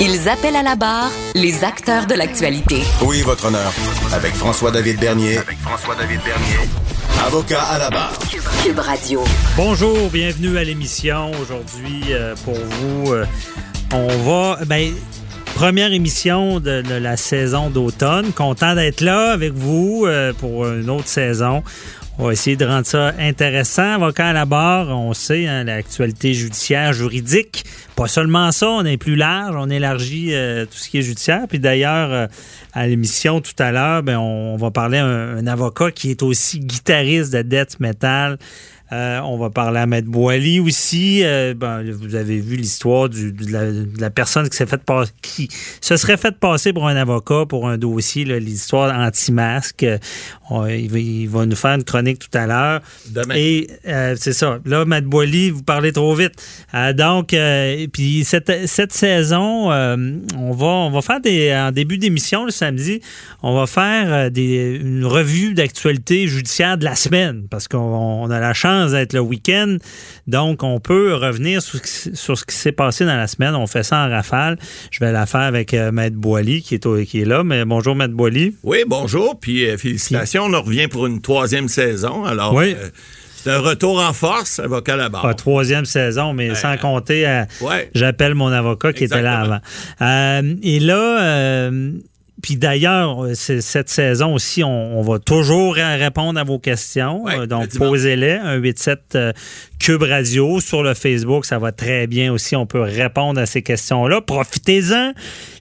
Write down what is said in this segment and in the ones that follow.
Ils appellent à la barre les acteurs de l'actualité. Oui, votre honneur. Avec François-David Bernier. Avec François-David Bernier. Avocat à la barre. Cube Radio. Bonjour, bienvenue à l'émission. Aujourd'hui, euh, pour vous, euh, on va. Ben, première émission de, de la saison d'automne. Content d'être là avec vous euh, pour une autre saison. On va essayer de rendre ça intéressant. Avocat à la barre, on sait, hein, l'actualité judiciaire, juridique. Pas seulement ça, on est plus large, on élargit euh, tout ce qui est judiciaire. Puis d'ailleurs, euh, à l'émission tout à l'heure, ben, on, va parler à un, avocat qui est aussi guitariste de Death Metal. Euh, on va parler à Maître Boily aussi. Euh, ben, vous avez vu l'histoire de, la, de la personne qui s'est fait passer, qui se serait fait passer pour un avocat pour un dossier, l'histoire anti-masque. il, va, il, va, nous faire une chronique tout à l'heure. Demain. Et euh, c'est ça. Là, Maître Boily, vous parlez trop vite. Euh, donc, puis cette, cette saison, on va on va faire des en début d'émission le samedi, on va faire des, une revue d'actualité judiciaire de la semaine parce qu'on a la chance d'être le week-end. Donc, on peut revenir sur, sur ce qui s'est passé dans la semaine. On fait ça en rafale. Je vais la faire avec euh, Maître Boily qui est, au, qui est là. Mais bonjour, Maître Boily. Oui, bonjour. Puis euh, félicitations. Puis... On revient pour une troisième saison. Alors, oui. euh, c'est un retour en force, avocat. Pas troisième saison, mais ouais. sans compter, ouais. j'appelle mon avocat qui Exactement. était là avant. et là, puis d'ailleurs, cette saison aussi, on, on, va toujours répondre à vos questions. Ouais, donc, posez-les. 187 euh, Cube Radio sur le Facebook. Ça va très bien aussi. On peut répondre à ces questions-là. Profitez-en.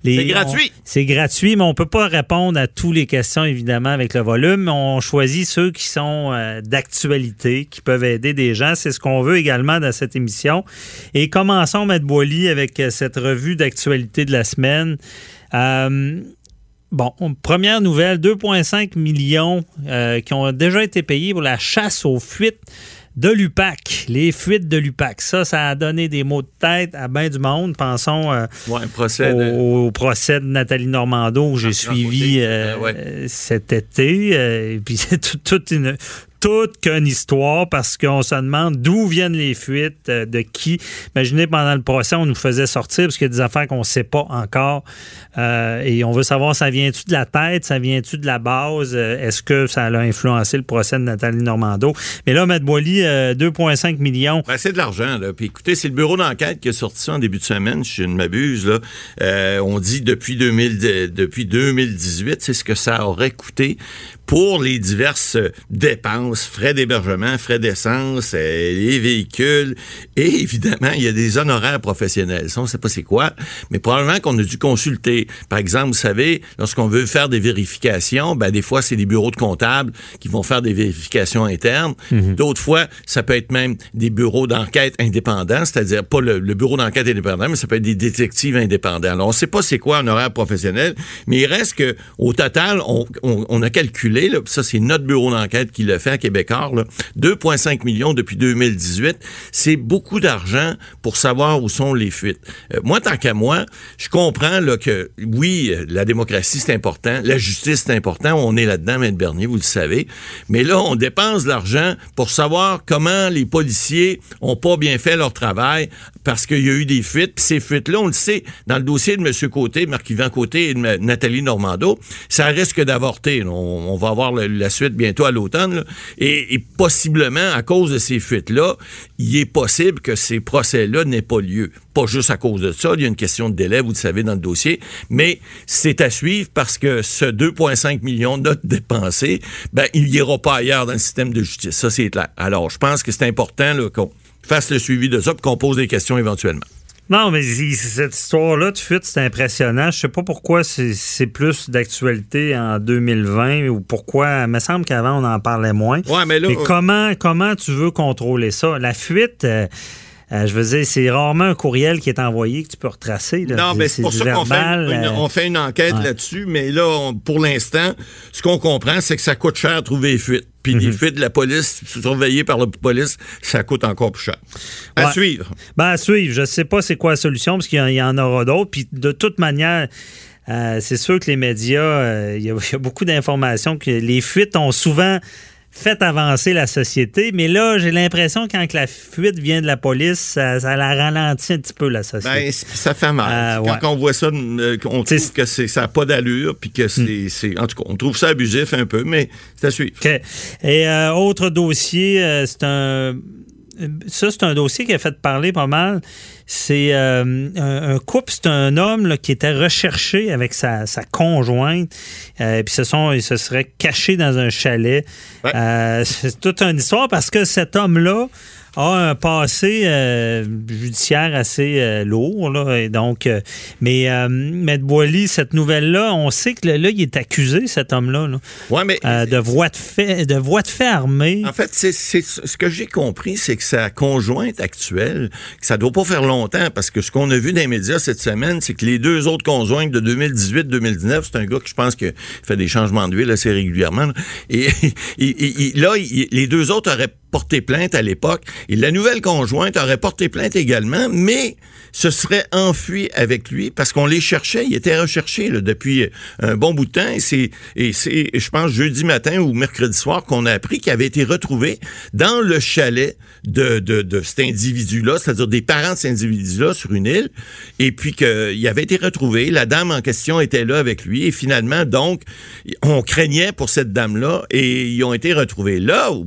C'est gratuit. C'est gratuit, mais on peut pas répondre à toutes les questions, évidemment, avec le volume. On choisit ceux qui sont euh, d'actualité, qui peuvent aider des gens. C'est ce qu'on veut également dans cette émission. Et commençons, Maître Boily, avec euh, cette revue d'actualité de la semaine. Euh, Bon, première nouvelle, 2,5 millions euh, qui ont déjà été payés pour la chasse aux fuites de l'UPAC, les fuites de l'UPAC. Ça, ça a donné des mots de tête à bien du monde. Pensons euh, ouais, procès de... au, au, procès de Nathalie Normando que j'ai suivi euh, ouais. cet été. et puis c'est toute tout une toute qu'une histoire parce qu'on se demande d'où viennent les fuites, euh, de qui. Imaginez, pendant le procès, on nous faisait sortir parce qu'il y a des affaires qu'on ne sait pas encore. Euh, et on veut savoir, ça vient-tu de la tête, ça vient-tu de la base? Euh, Est-ce que ça a influencé le procès de Nathalie Normando? Mais là, Maître Boily, 2,5 millions. Ben, c'est de l'argent. Là. Puis écoutez, c'est le bureau d'enquête qui a sorti ça en début de semaine, si je ne m'abuse. On dit depuis, 2000, depuis 2018, c'est ce que ça aurait coûté pour les diverses dépenses, frais d'hébergement, frais d'essence, euh, les véhicules, et évidemment, il y a des honoraires professionnels. Ça, on ne sait pas c'est quoi, mais probablement qu'on a dû consulter. Par exemple, vous savez, lorsqu'on veut faire des vérifications, ben, des fois, c'est des bureaux de comptables qui vont faire des vérifications internes. Mm -hmm. D'autres fois, ça peut être même des bureaux d'enquête indépendants, c'est-à-dire pas le, le bureau d'enquête indépendant, mais ça peut être des détectives indépendants. Alors, on ne sait pas c'est quoi un horaire professionnel, mais il reste que au total, on, on, on a calculé Là, ça c'est notre bureau d'enquête qui le fait à Québécois, 2,5 millions depuis 2018. C'est beaucoup d'argent pour savoir où sont les fuites. Euh, moi, tant qu'à moi, je comprends que oui, la démocratie c'est important, la justice c'est important, on est là-dedans, Maître Bernier, vous le savez. Mais là, on dépense l'argent pour savoir comment les policiers ont pas bien fait leur travail parce qu'il y a eu des fuites. Puis ces fuites-là, on le sait, dans le dossier de M. Côté, Marc-Yvan Côté et Nathalie Normando, ça risque d'avorter. On, va avoir la suite bientôt à l'automne. Et, possiblement, à cause de ces fuites-là, il est possible que ces procès-là n'aient pas lieu. Pas juste à cause de ça. Il y a une question de délai, vous le savez, dans le dossier. Mais c'est à suivre parce que ce 2,5 millions de dépensés, ben, il n'ira pas ailleurs dans le système de justice. Ça, c'est clair. Alors, je pense que c'est important qu'on fasse le suivi de ça et qu'on pose des questions éventuellement. Non, mais cette histoire-là de fuite, c'est impressionnant. Je sais pas pourquoi c'est plus d'actualité en 2020 ou pourquoi. Il me semble qu'avant, on en parlait moins. Ouais, mais là, euh, comment, comment tu veux contrôler ça? La fuite, euh, euh, je veux dire, c'est rarement un courriel qui est envoyé que tu peux retracer. là. Non, mais c'est pour ça qu'on fait, euh, on fait une enquête ouais. là-dessus, mais là, on- pour l'instant, ce qu'on comprend, c'est que ça coûte cher trouver les fuites. Puis Mhm. les fuites de la police, surveillées par la police, ça coûte encore plus cher. À Ouais. suivre. Ben, à suivre. Je sais pas c'est quoi la solution, parce qu'il y en- il y, en aura d'autres. Puis de toute manière, euh, c'est sûr que les médias, il y, a- il y a beaucoup d'informations que les fuites ont souvent fait avancer la société, mais là, j'ai l'impression que quand la fuite vient de la police, ça, ça la ralentit un petit peu, la société. Ben, ça fait mal. Euh, Quand ouais. on voit ça, euh, on trouve que c'est- ça n'a pas d'allure, puis que c'est, c'est- En tout cas, on trouve ça abusif un peu, mais c'est à suivre. OK. Et euh, autre dossier, euh, c'est un. Ça, c'est un dossier qui a fait parler pas mal. C'est euh, un, couple, c'est un homme là, qui était recherché avec sa, sa conjointe. Euh, puis ce sont, ils se seraient cachés dans un chalet. Ouais. Euh, c'est toute une histoire parce que cet homme-là a un passé euh, judiciaire assez euh, lourd. Là, et donc, euh, mais euh, Maître Boily, cette nouvelle-là, on sait que là, il est accusé, cet homme-là. là. Ouais, mais. De voie de fait, de voie de fait armée. En fait, c'est, ce que j'ai compris, c'est que sa conjointe actuelle, que ça doit pas faire longtemps, parce que ce qu'on a vu dans les médias cette semaine, c'est que les deux autres conjointes de 2018-2019, c'est un gars que je pense que fait des changements d'huile assez régulièrement, et, là, les deux autres auraient porté plainte à l'époque, et la nouvelle conjointe aurait porté plainte également, mais se serait enfui avec lui parce qu'on les cherchait. Il était recherché là, depuis un bon bout de temps. Et c'est, et c'est, je pense, jeudi matin ou mercredi soir qu'on a appris qu'il avait été retrouvé dans le chalet de, de, cet individu-là, c'est-à-dire des parents de cet individu-là sur une île. Et puis qu'il avait été retrouvé. La dame en question était là avec lui. Et finalement, donc, on craignait pour cette dame-là et ils ont été retrouvés. Là où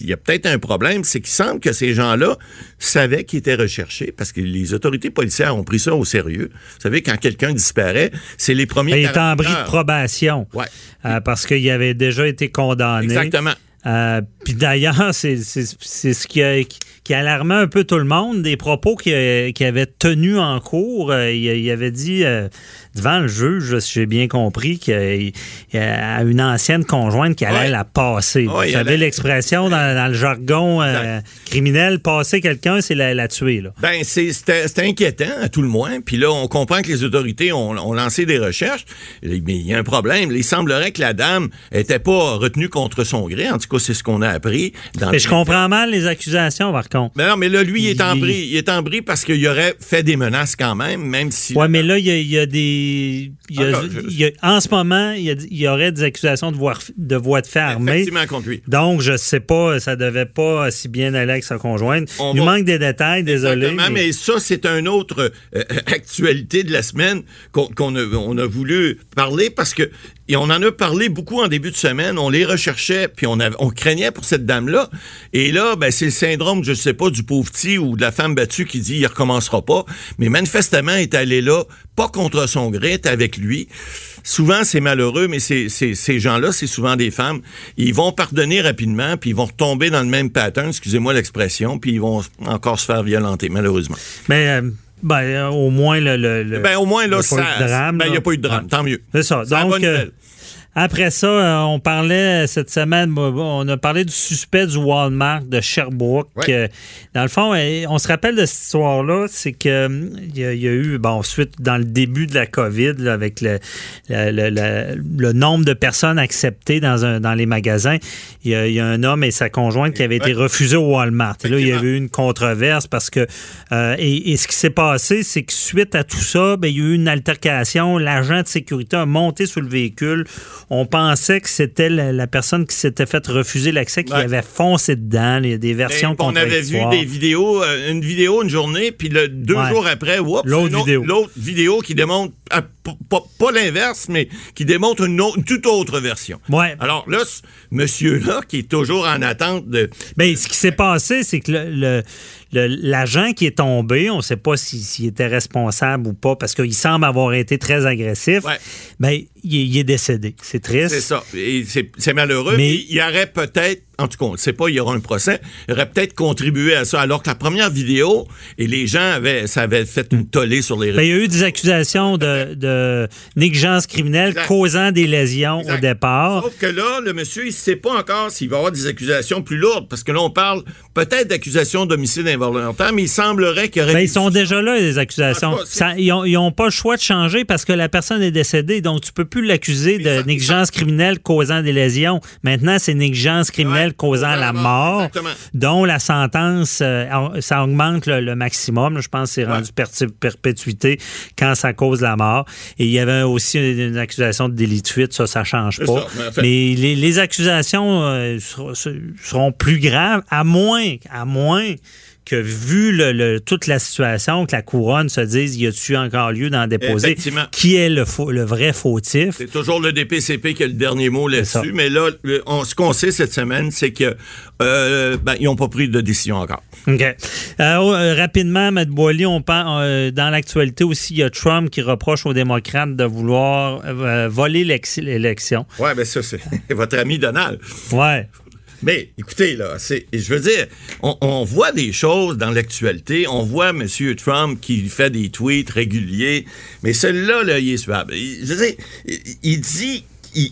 il y a peut-être un problème, c'est qu'il semble que ces gens-là savaient qu'ils étaient recherchés parce que les autorités policières ont pris ça au sérieux. Vous savez, quand quelqu'un disparaît, c'est les premiers... Il est en 48 bris de probation. Ouais. Euh, parce qu'il avait déjà été condamné. Exactement. Euh, Puis d'ailleurs, c'est ce qui a, qui a alarmé un peu tout le monde, des propos qu'il qu'il avait tenus en cours. Euh, il, avait dit euh, devant le juge, si j'ai bien compris, qu'il y a une ancienne conjointe qui allait Ouais. la passer. Ouais, Vous savez l'expression dans, dans le jargon euh, criminel, passer quelqu'un, c'est la, la tuer. Là. Ben, c'est- c'était inquiétant, à tout le moins. Puis là, on comprend que les autorités ont, ont lancé des recherches. Mais il y a un problème. Il semblerait que la dame était pas retenue contre son gré. En tout cas, c'est ce qu'on a appris. Dans Mais je comprends mal les accusations, par contre. Mais non, mais là, lui, il est en bris. Il est en bris parce qu'il aurait fait des menaces quand même, même si... Oui, mais là, il y a, il y a des. il y a- là, je- il y a- en ce moment, il y, a- il y aurait des accusations de voie de, voie de fait armée. Effectivement, contre lui. Donc, je sais pas, ça devait pas si bien aller avec sa conjointe. On il va- manque des détails, désolé. Exactement, mais... ça, c'est une autre euh, actualité de la semaine qu'on qu'on a, on a voulu parler parce que et on en a parlé beaucoup en début de semaine. On les recherchait, puis on, craignait pour cette dame-là. Et là, ben, c'est le syndrome, je sais pas, du pauvre petit ou de la femme battue qui dit il recommencera pas. Mais manifestement, il est allé là, pas contre son gré, avec lui. Souvent, c'est malheureux, mais ces gens-là, c'est souvent des femmes. Ils vont pardonner rapidement, puis ils vont retomber dans le même pattern, excusez-moi l'expression, puis ils vont encore se faire violenter, malheureusement. Mais, euh, ben, euh, au moins, le. le- le- Ben, au moins, là, a ça. ben, il n'y a pas eu de drame, Ouais. tant mieux. C'est ça. Donc, euh. Après ça, euh, on parlait cette semaine, on a parlé du suspect du Walmart de Sherbrooke. Ouais. Euh, dans le fond, euh, on se rappelle de cette histoire-là, c'est que il y, a- eu, bon, suite dans le début de la COVID, là, avec le, le, le- le- le nombre de personnes acceptées dans, un, dans les magasins, il y, a, il y a un homme et sa conjointe qui avaient été refusés au Walmart. Et là, il y avait eu une controverse parce que euh, et, et ce qui s'est passé, c'est que suite à tout ça, ben, il y a eu une altercation. L'agent de sécurité a monté sur le véhicule, on pensait que c'était la, la personne qui s'était fait refuser l'accès qui Ouais. avait foncé dedans. Il y a des versions Ben, on avait vu des vidéos, euh, une vidéo une journée, puis le, deux Ouais. jours après, L'autre vidéo. Vidéo qui démontre, pas, pas l'inverse, mais qui démontre une, autre- une toute autre version. Ouais. Alors là, ce monsieur-là, qui est toujours en attente de... Ben, ce qui s'est passé, c'est que le- l'agent qui est tombé, on ne sait pas si- s'il était responsable ou pas, parce qu'il semble avoir été très agressif. Ouais. Ben, il, est- il est décédé. C'est triste. C'est ça. C'est malheureux, mais il y aurait peut-être, en tout cas, on ne sait pas, il y aura un procès, il aurait peut-être contribué à ça, alors que la première vidéo, et les gens avaient, ça avait fait une tollée sur les Ben, il y a eu des accusations de, de négligence criminelle Exact. causant des lésions Exact. au départ. Sauf que là, le monsieur, il ne sait pas encore s'il va y avoir des accusations plus lourdes, parce que là, on parle peut-être d'accusations d'homicide involontaire, mais il semblerait qu'il y aurait... Ben, ils sont déjà là, les accusations. Cas, Ça- ils n'ont pas le choix de changer parce que la personne est décédée. Donc, tu peux plus l'accuser de ça- négligence criminelle causant des lésions. Maintenant, c'est négligence criminelle Ouais, causant la mort, Exactement. dont la sentence, euh, ça augmente le, le maximum. Je pense que c'est rendu perpétuité quand ça cause la mort. Et il y avait aussi une, une accusation de délit de fuite. Ça, ça change pas. ça, mais en fait- Mais les, les accusations euh, seront, seront plus graves, à moins, à moins que vu le, le- toute la situation, que la couronne se dise, y a-tu encore lieu d'en déposer? Effectivement. Qui est le, faux- le vrai fautif? C'est toujours le DPCP qui a le dernier mot là-dessus, mais là, on- ce qu'on sait cette semaine, c'est que euh, ben, ils n'ont pas pris de décision encore. OK. Euh, rapidement, M. Boily, on parle, euh, dans l'actualité aussi, il y a Trump qui reproche aux démocrates de vouloir voler l'élection. Ouais, ben ça, c'est votre ami Donald. Ouais. Mais écoutez, là, c'est, je veux dire, on, voit des choses dans l'actualité. On voit M. Trump qui fait des tweets réguliers, mais celui-là, là, il est suave. Je veux dire, il, dit.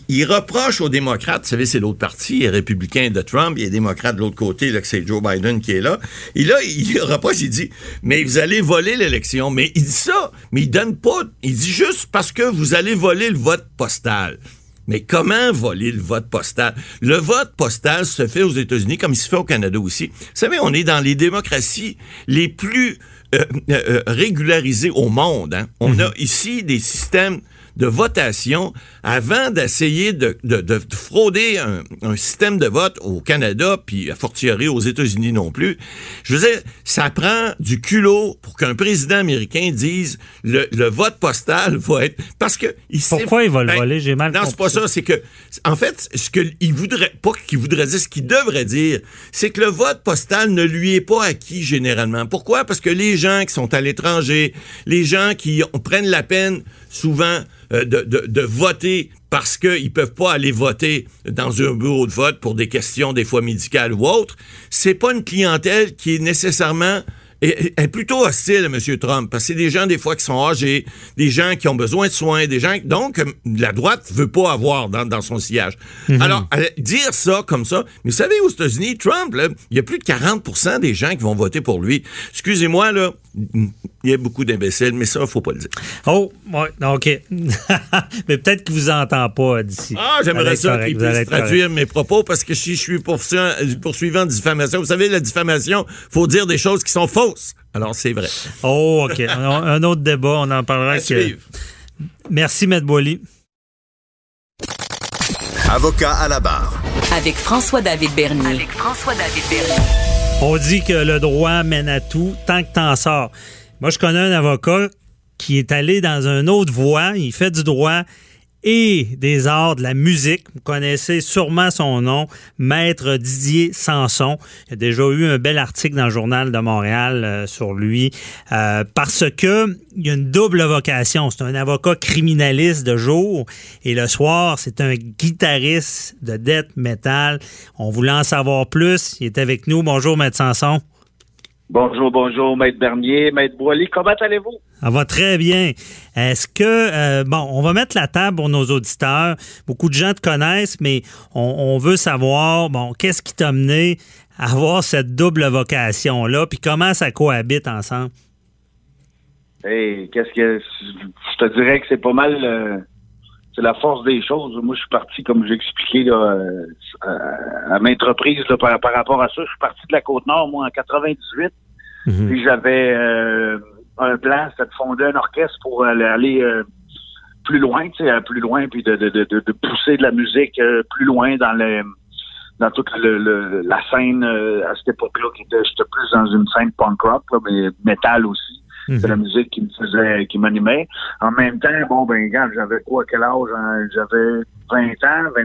Il, reproche aux démocrates, vous savez, c'est l'autre parti, les républicains de Trump, il les démocrates de l'autre côté, là, que c'est Joe Biden qui est là. Et là, il reproche, il dit, mais vous allez voler l'élection. Mais il dit ça, mais il donne pas, il dit juste parce que vous allez voler le vote postal. Mais comment voler le vote postal? Le vote postal se fait aux États-Unis comme il se fait au Canada aussi. Vous savez, on est dans les démocraties les plus euh, euh, régularisées au monde. hein. On a ici des systèmes de votation avant d'essayer de, de- de frauder un, un système de vote au Canada, puis a fortiori aux États-Unis non plus. Je veux dire, ça prend du culot pour qu'un président américain dise le, le vote postal va être... Parce que... Il sait- Pourquoi il va le Ben, voler? J'ai mal non, c'est pas ça. C'est que, en fait, ce qu'il voudrait, pas qu'il voudrait dire, ce qu'il devrait dire, c'est que le vote postal ne lui est pas acquis généralement. Pourquoi? Parce que les gens qui sont à l'étranger, les gens qui ont- prennent la peine souvent euh, de, de- de voter parce qu'ils peuvent pas aller voter dans un bureau de vote pour des questions des fois médicales ou autres, c'est pas une clientèle qui est nécessairement est, est plutôt hostile à M. Trump, parce que c'est des gens, des fois, qui sont âgés, des gens qui ont besoin de soins, des gens, donc, euh, la droite veut pas avoir dans, dans son sillage. Alors, euh, dire ça comme ça, mais vous savez, aux États-Unis, Trump, il y a plus de 40% des gens qui vont voter pour lui. Excusez-moi, là, il y a beaucoup d'imbéciles, mais ça, faut pas le dire. Oh, ouais, OK. Mais peut-être qu'il vous entend pas d'ici. Ah, j'aimerais ça qu'il puisse correct. traduire mes propos parce que si je suis poursuivant, en diffamation, vous savez, la diffamation, faut dire des choses qui sont fausses. Alors, c'est vrai. Oh, OK. Un, autre débat, on en parlera. À que- suivre. Merci, M. Boily. Avocat à la barre. Avec François-David Bernier. Avec François-David Bernier. On dit que le droit mène à tout tant que t'en sors. Moi, je connais un avocat qui est allé dans une autre voie. Il fait du droit et des arts, de la musique. Vous connaissez sûrement son nom, Maître Didier Sanson. Il y a déjà eu un bel article dans le journal de Montréal euh, sur lui euh, parce que il y a une double vocation. C'est un avocat criminaliste de jour et le soir, c'est un guitariste de death metal. On voulait en savoir plus. Il est avec nous. Bonjour, Maître Sanson. Bonjour, bonjour, Maître Bernier, Maître Boily, comment allez-vous? Ça va très bien. Est-ce que, euh, bon, on va mettre la table pour nos auditeurs. Beaucoup de gens te connaissent, mais on, on veut savoir, bon, qu'est-ce qui t'a mené à avoir cette double vocation-là, puis comment ça cohabite ensemble? Hey, qu'est-ce que. Je te dirais que c'est pas mal. euh, c'est la force des choses. Moi, je suis parti, comme j'ai expliqué là, euh, à, à maintes reprises là, par, par rapport à ça. Je suis parti de la Côte-Nord, moi, en 98. Puis j'avais euh, un plan, c'était de fonder un orchestre pour aller, euh, plus loin, tu sais, plus loin, puis de, de, de, de pousser de la musique euh, plus loin dans le dans toute le, la scène euh, à cette époque-là, qui était, j'étais plus dans une scène punk rock, mais métal aussi. C'est la musique qui me faisait, qui m'animait. En même temps, bon, ben, regarde, j'avais quoi, quel âge? Hein? J'avais 20 ans, 22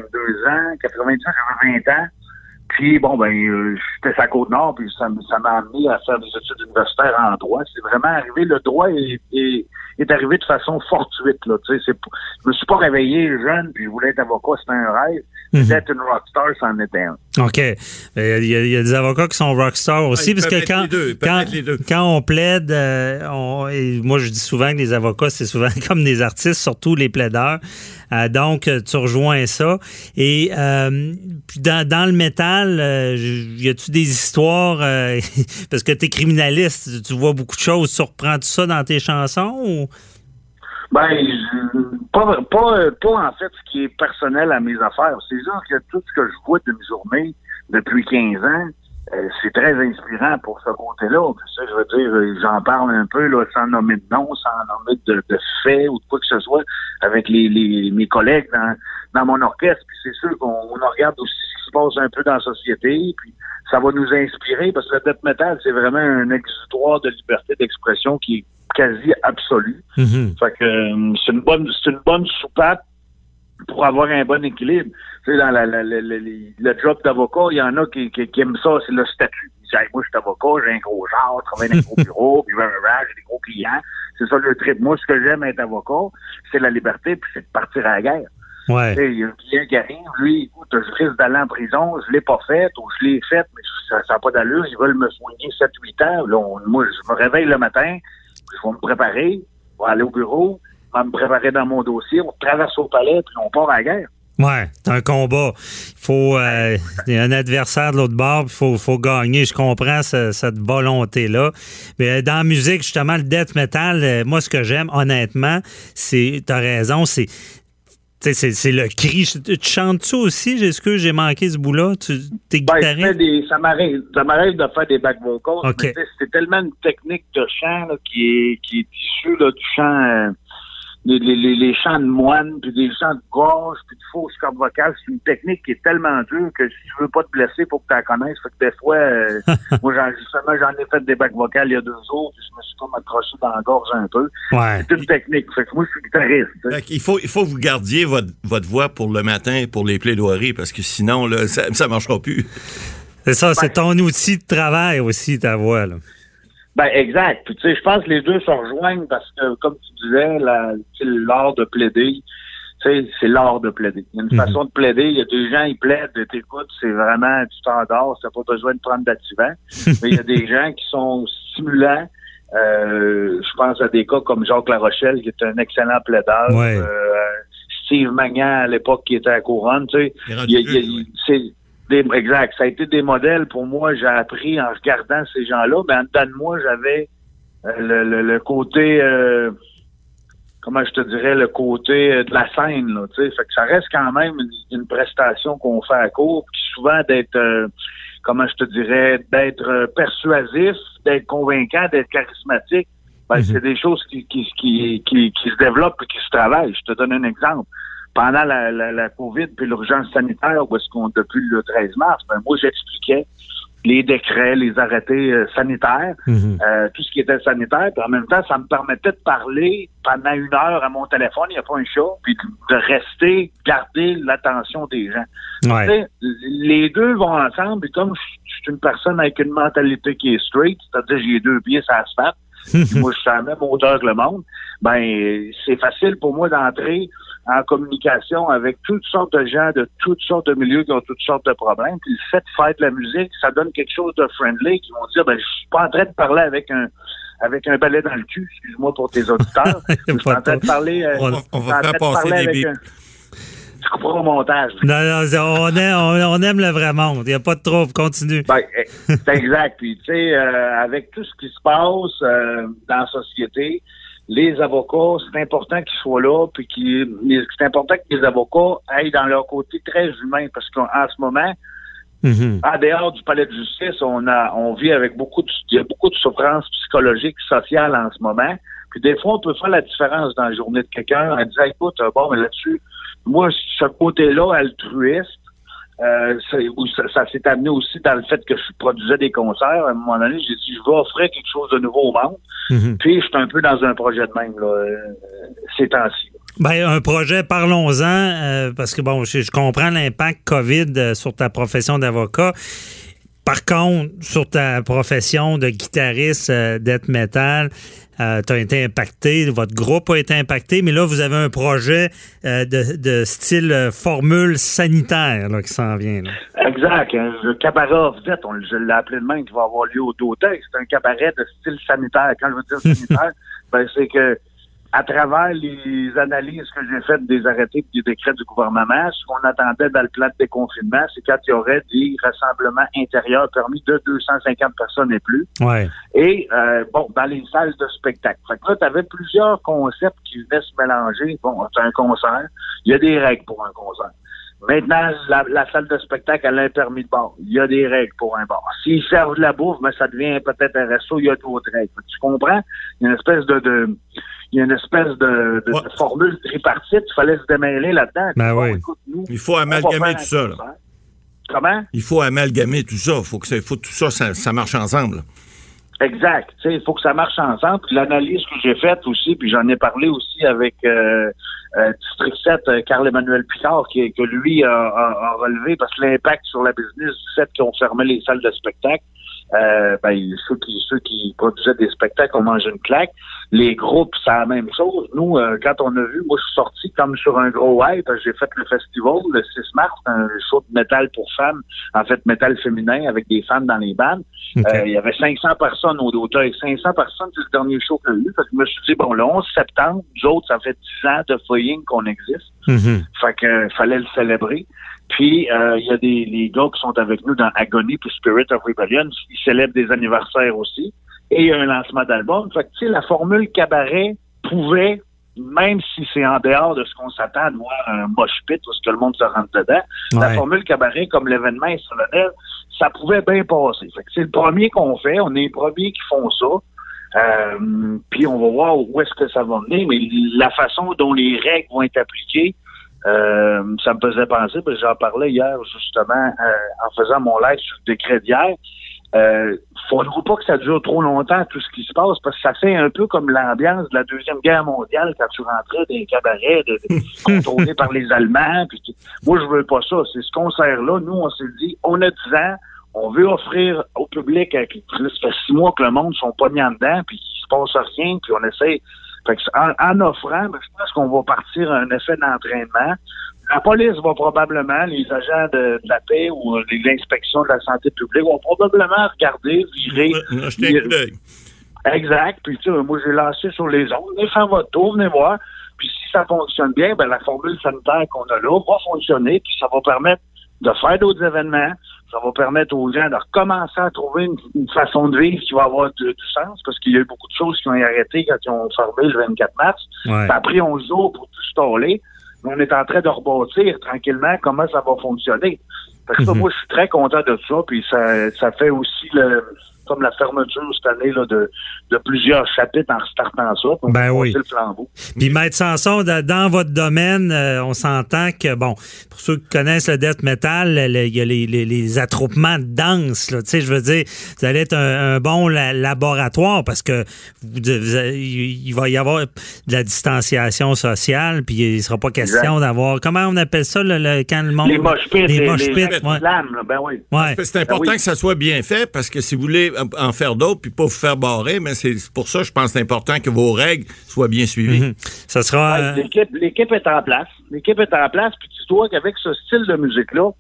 ans, 90 ans, j'avais 20 ans. Puis, bon, ben, euh, j'étais sur la Côte-Nord, puis ça, ça m'a amené à faire des études universitaires en droit. C'est vraiment arrivé, le droit est, est, est, arrivé de façon fortuite, là, tu sais. Je me suis pas réveillé jeune, puis je voulais être avocat, c'était un rêve. Mhm. D'être une rockstar, c'en était un. OK. Euh, il y, a, y, a des avocats qui sont rockstars aussi, parce que quand, quand, quand, on plaide, euh, on, et moi je dis souvent que les avocats, c'est souvent comme des artistes, surtout les plaideurs. Euh, donc, tu rejoins ça. Et euh, dans, dans, le métal, euh, y a-tu des histoires, parce que tu es criminaliste, tu vois beaucoup de choses, tu reprends tout ça dans tes chansons ou... Ben, pas, pas, pas en fait ce qui est personnel à mes affaires. C'est sûr que tout ce que je vois de mes journées depuis 15 ans, euh, c'est très inspirant pour ce côté-là. Ça, je veux dire, j'en parle un peu là, sans nommer de nom, sans nommer de, de faits ou de quoi que ce soit avec les, les mes collègues dans, dans mon orchestre. Puis c'est sûr qu'on regarde aussi ce qui se passe un peu dans la société. Puis ça va nous inspirer parce que le death metal, c'est vraiment un exutoire de liberté d'expression qui est quasi absolu. Mm-hmm. Fait que euh, c'est une bonne c'est une bonne soupape pour avoir un bon équilibre. Tu sais, dans la, la, le job d'avocat, il y en a qui, qui, aiment ça, c'est le statut. Ils disent, moi, je suis avocat, j'ai un gros genre, je travaille dans un gros bureau, puis j'ai des gros clients. C'est ça le trip. Moi, ce que j'aime être avocat, c'est la liberté, puis c'est de partir à la guerre. Ouais. Il y a un client qui arrive, lui, écoute, je risque d'aller en prison, je l'ai pas fait, ou je l'ai fait, mais ça n'a pas d'allure, ils veulent me soigner 7-8 ans. Là, moi, je me réveille le matin, je vais me préparer, je vais aller au bureau, à me préparer dans mon dossier, on traverse au palais, puis on part à la guerre. Ouais, c'est un combat. Il faut euh, y a un adversaire de l'autre bord, il faut, faut gagner. Je comprends cette volonté-là. Mais euh, dans la musique, justement, le death metal, euh, moi, ce que j'aime, honnêtement, c'est, t'as raison, c'est c'est le cri. Tu chantes ça aussi? Est-ce que j'ai manqué ce bout-là? Tu es ben, ça m'arrive de faire des back vocals. C'est tellement une technique de chant là, qui, est, qui est issue là, du chant les, les, les, chants de moine, puis des chants de gorge, puis de fausses cordes vocales, c'est une technique qui est tellement dure que si tu veux pas te blesser, faut que tu la connaisses. Fait que des fois, euh, moi, j'en, justement, j'en ai fait des bacs vocales il y a deux jours, puis je me suis comme accroché dans la gorge un peu. Ouais. C'est une technique. Fait que moi, je suis guitariste. Il faut, il faut que vous gardiez votre, votre voix pour le matin, pour les plaidoiries, parce que sinon, là, ça, ça marchera plus. C'est ça, c'est ton outil de travail aussi, ta voix, là. Ben exact. Puis tu sais, je pense que les deux se rejoignent parce que, comme tu disais, l'art de plaider, c'est l'art de plaider. Il y a une mhm. façon de plaider. Il y a des gens, ils plaident, t'écoutes, c'est vraiment du standard, t'as pas besoin de prendre d'activant. Mais il y a des gens qui sont stimulants. Euh, je pense à des cas comme Jacques Larochelle, qui est un excellent plaideur. Euh, Steve Magnan, à l'époque, qui était à Couronne, tu sais. Exact. Ça a été des modèles pour moi. J'ai appris en regardant ces gens-là. Mais en dedans de moi, j'avais euh, le, le, côté, euh, comment je te dirais, le côté euh, de la scène. Là, fait que ça reste quand même une, prestation qu'on fait à court, qui souvent d'être, comment je te dirais, d'être persuasif, d'être convaincant, d'être charismatique. Ben, mhm. C'est des choses qui, qui, qui, qui, qui se développent et qui se travaillent. Je te donne un exemple pendant la, la, la COVID puis l'urgence sanitaire, où est-ce qu'on, depuis le 13 mars, ben, moi, j'expliquais les décrets, les arrêtés euh, sanitaires, mhm. euh, tout ce qui était sanitaire. Puis en même temps, ça me permettait de parler pendant une heure à mon téléphone, il n'y a pas un chat, puis de rester, garder l'attention des gens. Les deux vont ensemble, et comme je suis une personne avec une mentalité qui est straight, c'est-à-dire j'ai deux pieds ça se fait, moi je suis à la même hauteur que le monde, ben c'est facile pour moi d'entrer en communication avec toutes sortes de gens de toutes sortes de milieux qui ont toutes sortes de problèmes. Puis le fait de faire de la musique, ça donne quelque chose de friendly qui vont dire ben je suis pas en train de parler avec un avec un balai dans le cul, excuse-moi pour tes auditeurs. je suis en train de parler. Euh, on, va faire passer des bips. Tu comprends au montage. Non, non, on aime, on, aime le vrai monde. Il n'y a pas de trouble. Continue. Ben, eh, c'est exact. Puis, tu sais, euh, avec tout ce qui se passe euh, dans la société, les avocats, c'est important qu'ils soient là, puis c'est important que les avocats aillent dans leur côté très humain, parce qu'en ce moment, mm-hmm. en dehors du palais de justice, on a, on vit avec beaucoup de, il y a beaucoup de souffrances psychologiques, sociales en ce moment. Puis des fois, on peut faire la différence dans la journée de quelqu'un en disant, écoute, bon, mais là-dessus, moi, ce côté-là, altruiste, euh, ça, ça, s'est amené aussi dans le fait que je produisais des concerts. À un moment donné, j'ai dit, je vais offrir quelque chose de nouveau au monde. Mhm. Puis, je suis un peu dans un projet de même, là, euh, ces temps-ci. Ben, un projet, parlons-en, euh, parce que bon, je, je comprends l'impact COVID euh, sur ta profession d'avocat. Par contre, sur ta profession de guitariste euh, death metal, euh, tu as été impacté, votre groupe a été impacté, mais là, vous avez un projet euh, de, de style euh, formule sanitaire là, qui s'en vient. là. Exact. Le cabaret off on, je l'ai appelé demain, qui va avoir lieu au Daudet. C'est un cabaret de style sanitaire. Quand je veux dire sanitaire, ben, c'est que à travers les analyses que j'ai faites des arrêtés et des décrets du gouvernement, ce qu'on attendait dans le plan de déconfinement, c'est quand il y aurait des rassemblements intérieurs permis de 250 personnes et plus. Ouais. Et euh, bon, dans les salles de spectacle. Fait que là, tu avais plusieurs concepts qui venaient se mélanger. Bon, c'est un concert. Il y a des règles pour un concert. Maintenant, la, la salle de spectacle, elle a un permis de bar. Il y a des règles pour un bar. S'ils servent de la bouffe, mais ça devient peut-être un resto, il y a d'autres règles. Tu comprends? Il y a une espèce de, de il y a une espèce de, de- Ouais. de formule tripartite. Il fallait se démêler là-dedans. Ben oui. écoute, nous, Il faut amalgamer tout ça. là. Comment? Il faut amalgamer tout ça. Faut que ça, faut que tout ça, ça, ça marche ensemble. là. Exact. Il faut que ça marche ensemble. L'analyse que j'ai faite aussi, puis j'en ai parlé aussi avec euh, euh, District 7, euh, Carl-Emmanuel Picard, qui, que lui a, a- a relevé, parce que l'impact sur la business du fait qui ont fermé les salles de spectacle, euh, ben, ceux qui ceux qui produisaient des spectacles ont mangé une claque. Les groupes, c'est la même chose. Nous, euh, quand on a vu, moi, je suis sorti comme sur un gros hype. J'ai fait le festival le 6 mars, un show de métal pour femmes, en fait, métal féminin avec des femmes dans les bandes. Euh, il y avait 500 personnes au Daudet. 500 personnes, c'est le dernier show que j'ai eu. Fait que je me suis dit, bon, le 11 septembre, nous autres, ça fait 10 ans de foying qu'on existe. Mhm. Fait que euh, fallait le célébrer. Puis, euh, il y a des les gars qui sont avec nous dans Agony puis Spirit of Rebellion. Ils célèbrent des anniversaires aussi. Et il y a un lancement d'album. Fait que, tu sais, la formule cabaret pouvait, même si c'est en dehors de ce qu'on s'attend de voir un mosh pit où ce que le monde se rentre dedans, la formule cabaret, comme l'événement est solennel, ça pouvait bien passer. Fait que c'est le premier qu'on fait. On est les premiers qui font ça. Euh, puis on va voir où est-ce que ça va mener, mais la façon dont les règles vont être appliquées, euh, ça me faisait penser, parce que j'en parlais hier justement euh, en faisant mon live sur le décret d'hier. Euh, faudra pas que ça dure trop longtemps tout ce qui se passe parce que ça fait un peu comme l'ambiance de la deuxième guerre mondiale quand tu rentrais dans les cabarets de, de- contrôlés par les Allemands. Puis tu- moi je veux pas ça. C'est ce concert-là. Nous on s'est dit on a 10 ans, on veut offrir au public. euh, Ça fait six mois que le monde sont pas mis en dedans puis qu'il se passe rien puis on essaie. Fait que en, en offrant, ben, je pense qu'on va partir à un effet d'entraînement. La police va probablement, les agents de, de la paix ou euh, les- l'inspection de la santé publique vont probablement regarder, virer. Coup d'œil. Exact. Puis tu sais, moi j'ai lancé sur les ondes. Venez faire votre tour, venez voir. Puis si ça fonctionne bien, ben la formule sanitaire qu'on a là va fonctionner, puis ça va permettre de faire d'autres événements. Ça va permettre aux gens de recommencer à trouver une, une façon de vivre qui va avoir du, du sens, parce qu'il y a eu beaucoup de choses qui ont été arrêtées quand ils ont fermé le 24 mars. Ouais. Ça a pris 11 jours pour tout staller. On est en train de rebâtir tranquillement comment ça va fonctionner. Fait que ça, Mhm. moi, je suis très content de ça. Puis ça, ça fait aussi le, comme la fermeture cette année là, de, de plusieurs chapitres en restartant ça. pour Ben oui. le flambeau. Puis Maître Sanson, dans votre domaine, euh, on s'entend que, bon, pour ceux qui connaissent le death metal, il y a les, les- les attroupements de danse. là. Sais, je veux dire, vous allez être un, un bon la- laboratoire parce que vous, vous- il va y avoir de la distanciation sociale, puis il ne sera pas question d'avoir... Comment on appelle ça, le, le- quand le monde... Les moches pits, Les les, pits, les ouais. ben oui. Ouais. C'est important Ben oui. que ça soit bien fait parce que si vous voulez en faire d'autres puis pas vous faire barrer, mais c'est pour ça je pense que c'est important que vos règles soient bien suivies. Mhm. Ça sera... Ouais, euh, L'équipe, l'équipe est en place. L'équipe est en place. Puis tu dois qu'avec ce style de musique-là,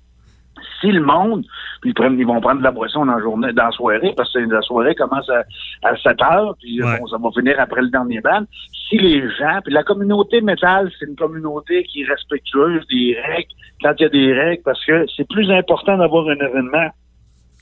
si le monde, puis ils, prennent- ils vont prendre de la boisson dans la journée, dans la soirée, parce que la soirée commence à, à 7 heures, puis Ouais. bon, ça va finir après le dernier bal. Si les gens, puis la communauté métal, c'est une communauté qui est respectueuse des règles, quand il y a des règles, parce que c'est plus important d'avoir un événement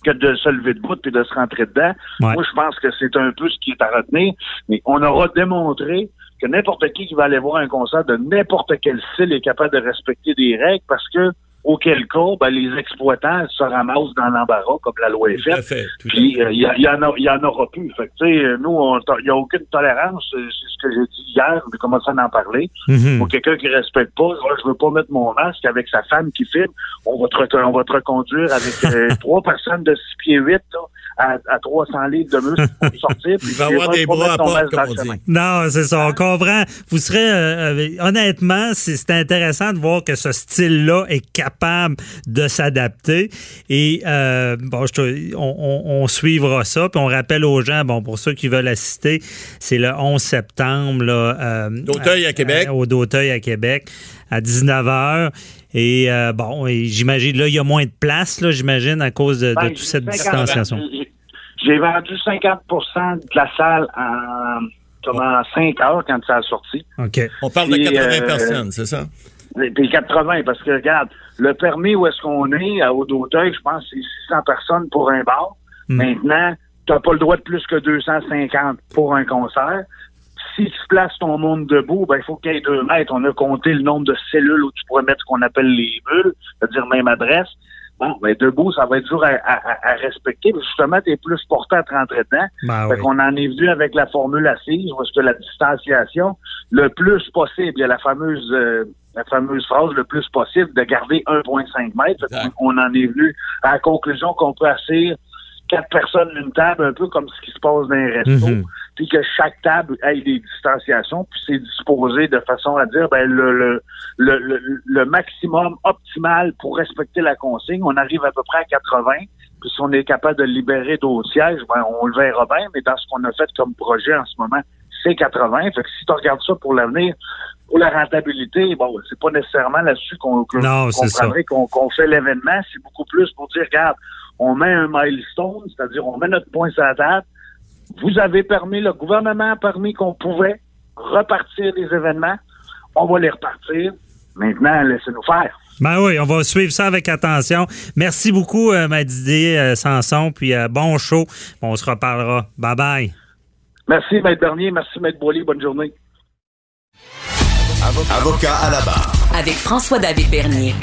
que de se lever de bout puis de se rentrer dedans. Ouais. Moi, je pense que c'est un peu ce qui est à retenir. Mais on aura démontré que n'importe qui qui va aller voir un concert de n'importe quel style est capable de respecter des règles parce que auquel cas, ben, les exploitants se ramassent dans l'embarras, comme la loi est faite. fait. Puis fait. euh, il y, il y en a- il y en aura plus. Fait que, tu sais, nous, il n'y a aucune tolérance. C'est c'est ce que j'ai dit hier. J'ai commencé à en parler. Mhm. Pour quelqu'un qui respecte pas, je veux pas mettre mon masque avec sa femme qui filme. On va te, on va te reconduire avec euh, trois personnes de 6 pieds 8 là, à, à 300 livres de muscles pour sortir. Il va y avoir des bras à porte, comme on dit. Non, c'est ça, on comprend. Vous serez, euh, honnêtement, c'est c'est intéressant de voir que ce style-là est capable de s'adapter. Et euh, bon, je te- on, on- on suivra ça. Puis on rappelle aux gens, bon, pour ceux qui veulent assister, c'est le 11 septembre là, euh, D'Auteuil à Québec. au d'Auteuil à Québec à 19h. Et euh, bon, et j'imagine, là, il y a moins de place, là, j'imagine, à cause de, de Ben, toute cette 50, distanciation. J'ai- vendu 50% de la salle en, comme en 5 heures quand ça a sorti. OK. On parle de Puis, 80 euh, personnes, c'est ça? Et Puis 80, parce que regarde, le permis où est-ce qu'on est, à Haut-d'Auteuil, je pense que c'est 600 personnes pour un bar. Mm. Maintenant, tu n'as pas le droit de plus que 250 pour un concert. Si tu places ton monde debout, ben, il faut qu'il y ait deux mètres. On a compté le nombre de cellules où tu pourrais mettre ce qu'on appelle les bulles, c'est-à-dire même adresse. Bon, ben, debout, ça va être dur à, à- à- à respecter. mais Justement, tu es plus porté à te rentrer dedans. Ben Fait oui. qu'on en est venu avec la formule assise, est-ce que la distanciation, le plus possible, il y a la fameuse euh, la fameuse phrase le plus possible de garder 1,5 mètres. Fait Exact. qu'on- On en est venu à la conclusion qu'on peut asseoir quatre personnes d'une table, un peu comme ce qui se passe dans les restos, Mhm. puis que chaque table ait des distanciations, puis c'est disposé de façon à dire ben le, le, le, le, le maximum optimal pour respecter la consigne, on arrive à peu près à 80. Puis si on est capable de libérer d'autres sièges, ben on le verra bien, mais dans ce qu'on a fait comme projet en ce moment, c'est 80. Fait que si tu regardes ça pour l'avenir, pour la rentabilité, bon, c'est pas nécessairement là-dessus qu'on qu'on qu'on fait l'événement. C'est beaucoup plus pour dire, regarde, on met un milestone, c'est-à-dire on met notre point sur la table. Vous avez permis, le gouvernement a permis qu'on pouvait repartir des événements. On va les repartir. Maintenant, laissez-nous faire. Ben oui, on va suivre ça avec attention. Merci beaucoup, euh, Maître Didier euh, Sanson, puis euh, bon show. On se reparlera. Bye bye. Merci, Maître Bernier. Merci, Maître Boily. Bonne journée. Avocat à la barre. Avec François-David Bernier.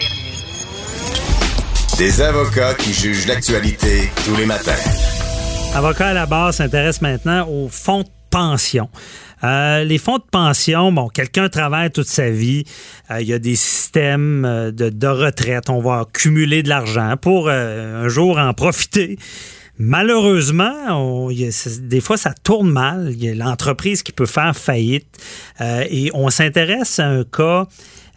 Des avocats qui jugent l'actualité tous les matins. Avocat à la barre s'intéresse maintenant aux fonds de pension. Euh, les fonds de pension, bon, quelqu'un travaille toute sa vie, euh, il y a des systèmes euh, de, retraite, on va accumuler de l'argent pour un jour en profiter. Malheureusement, des fois, ça tourne mal. Il y a l'entreprise qui peut faire faillite. Et on s'intéresse à un cas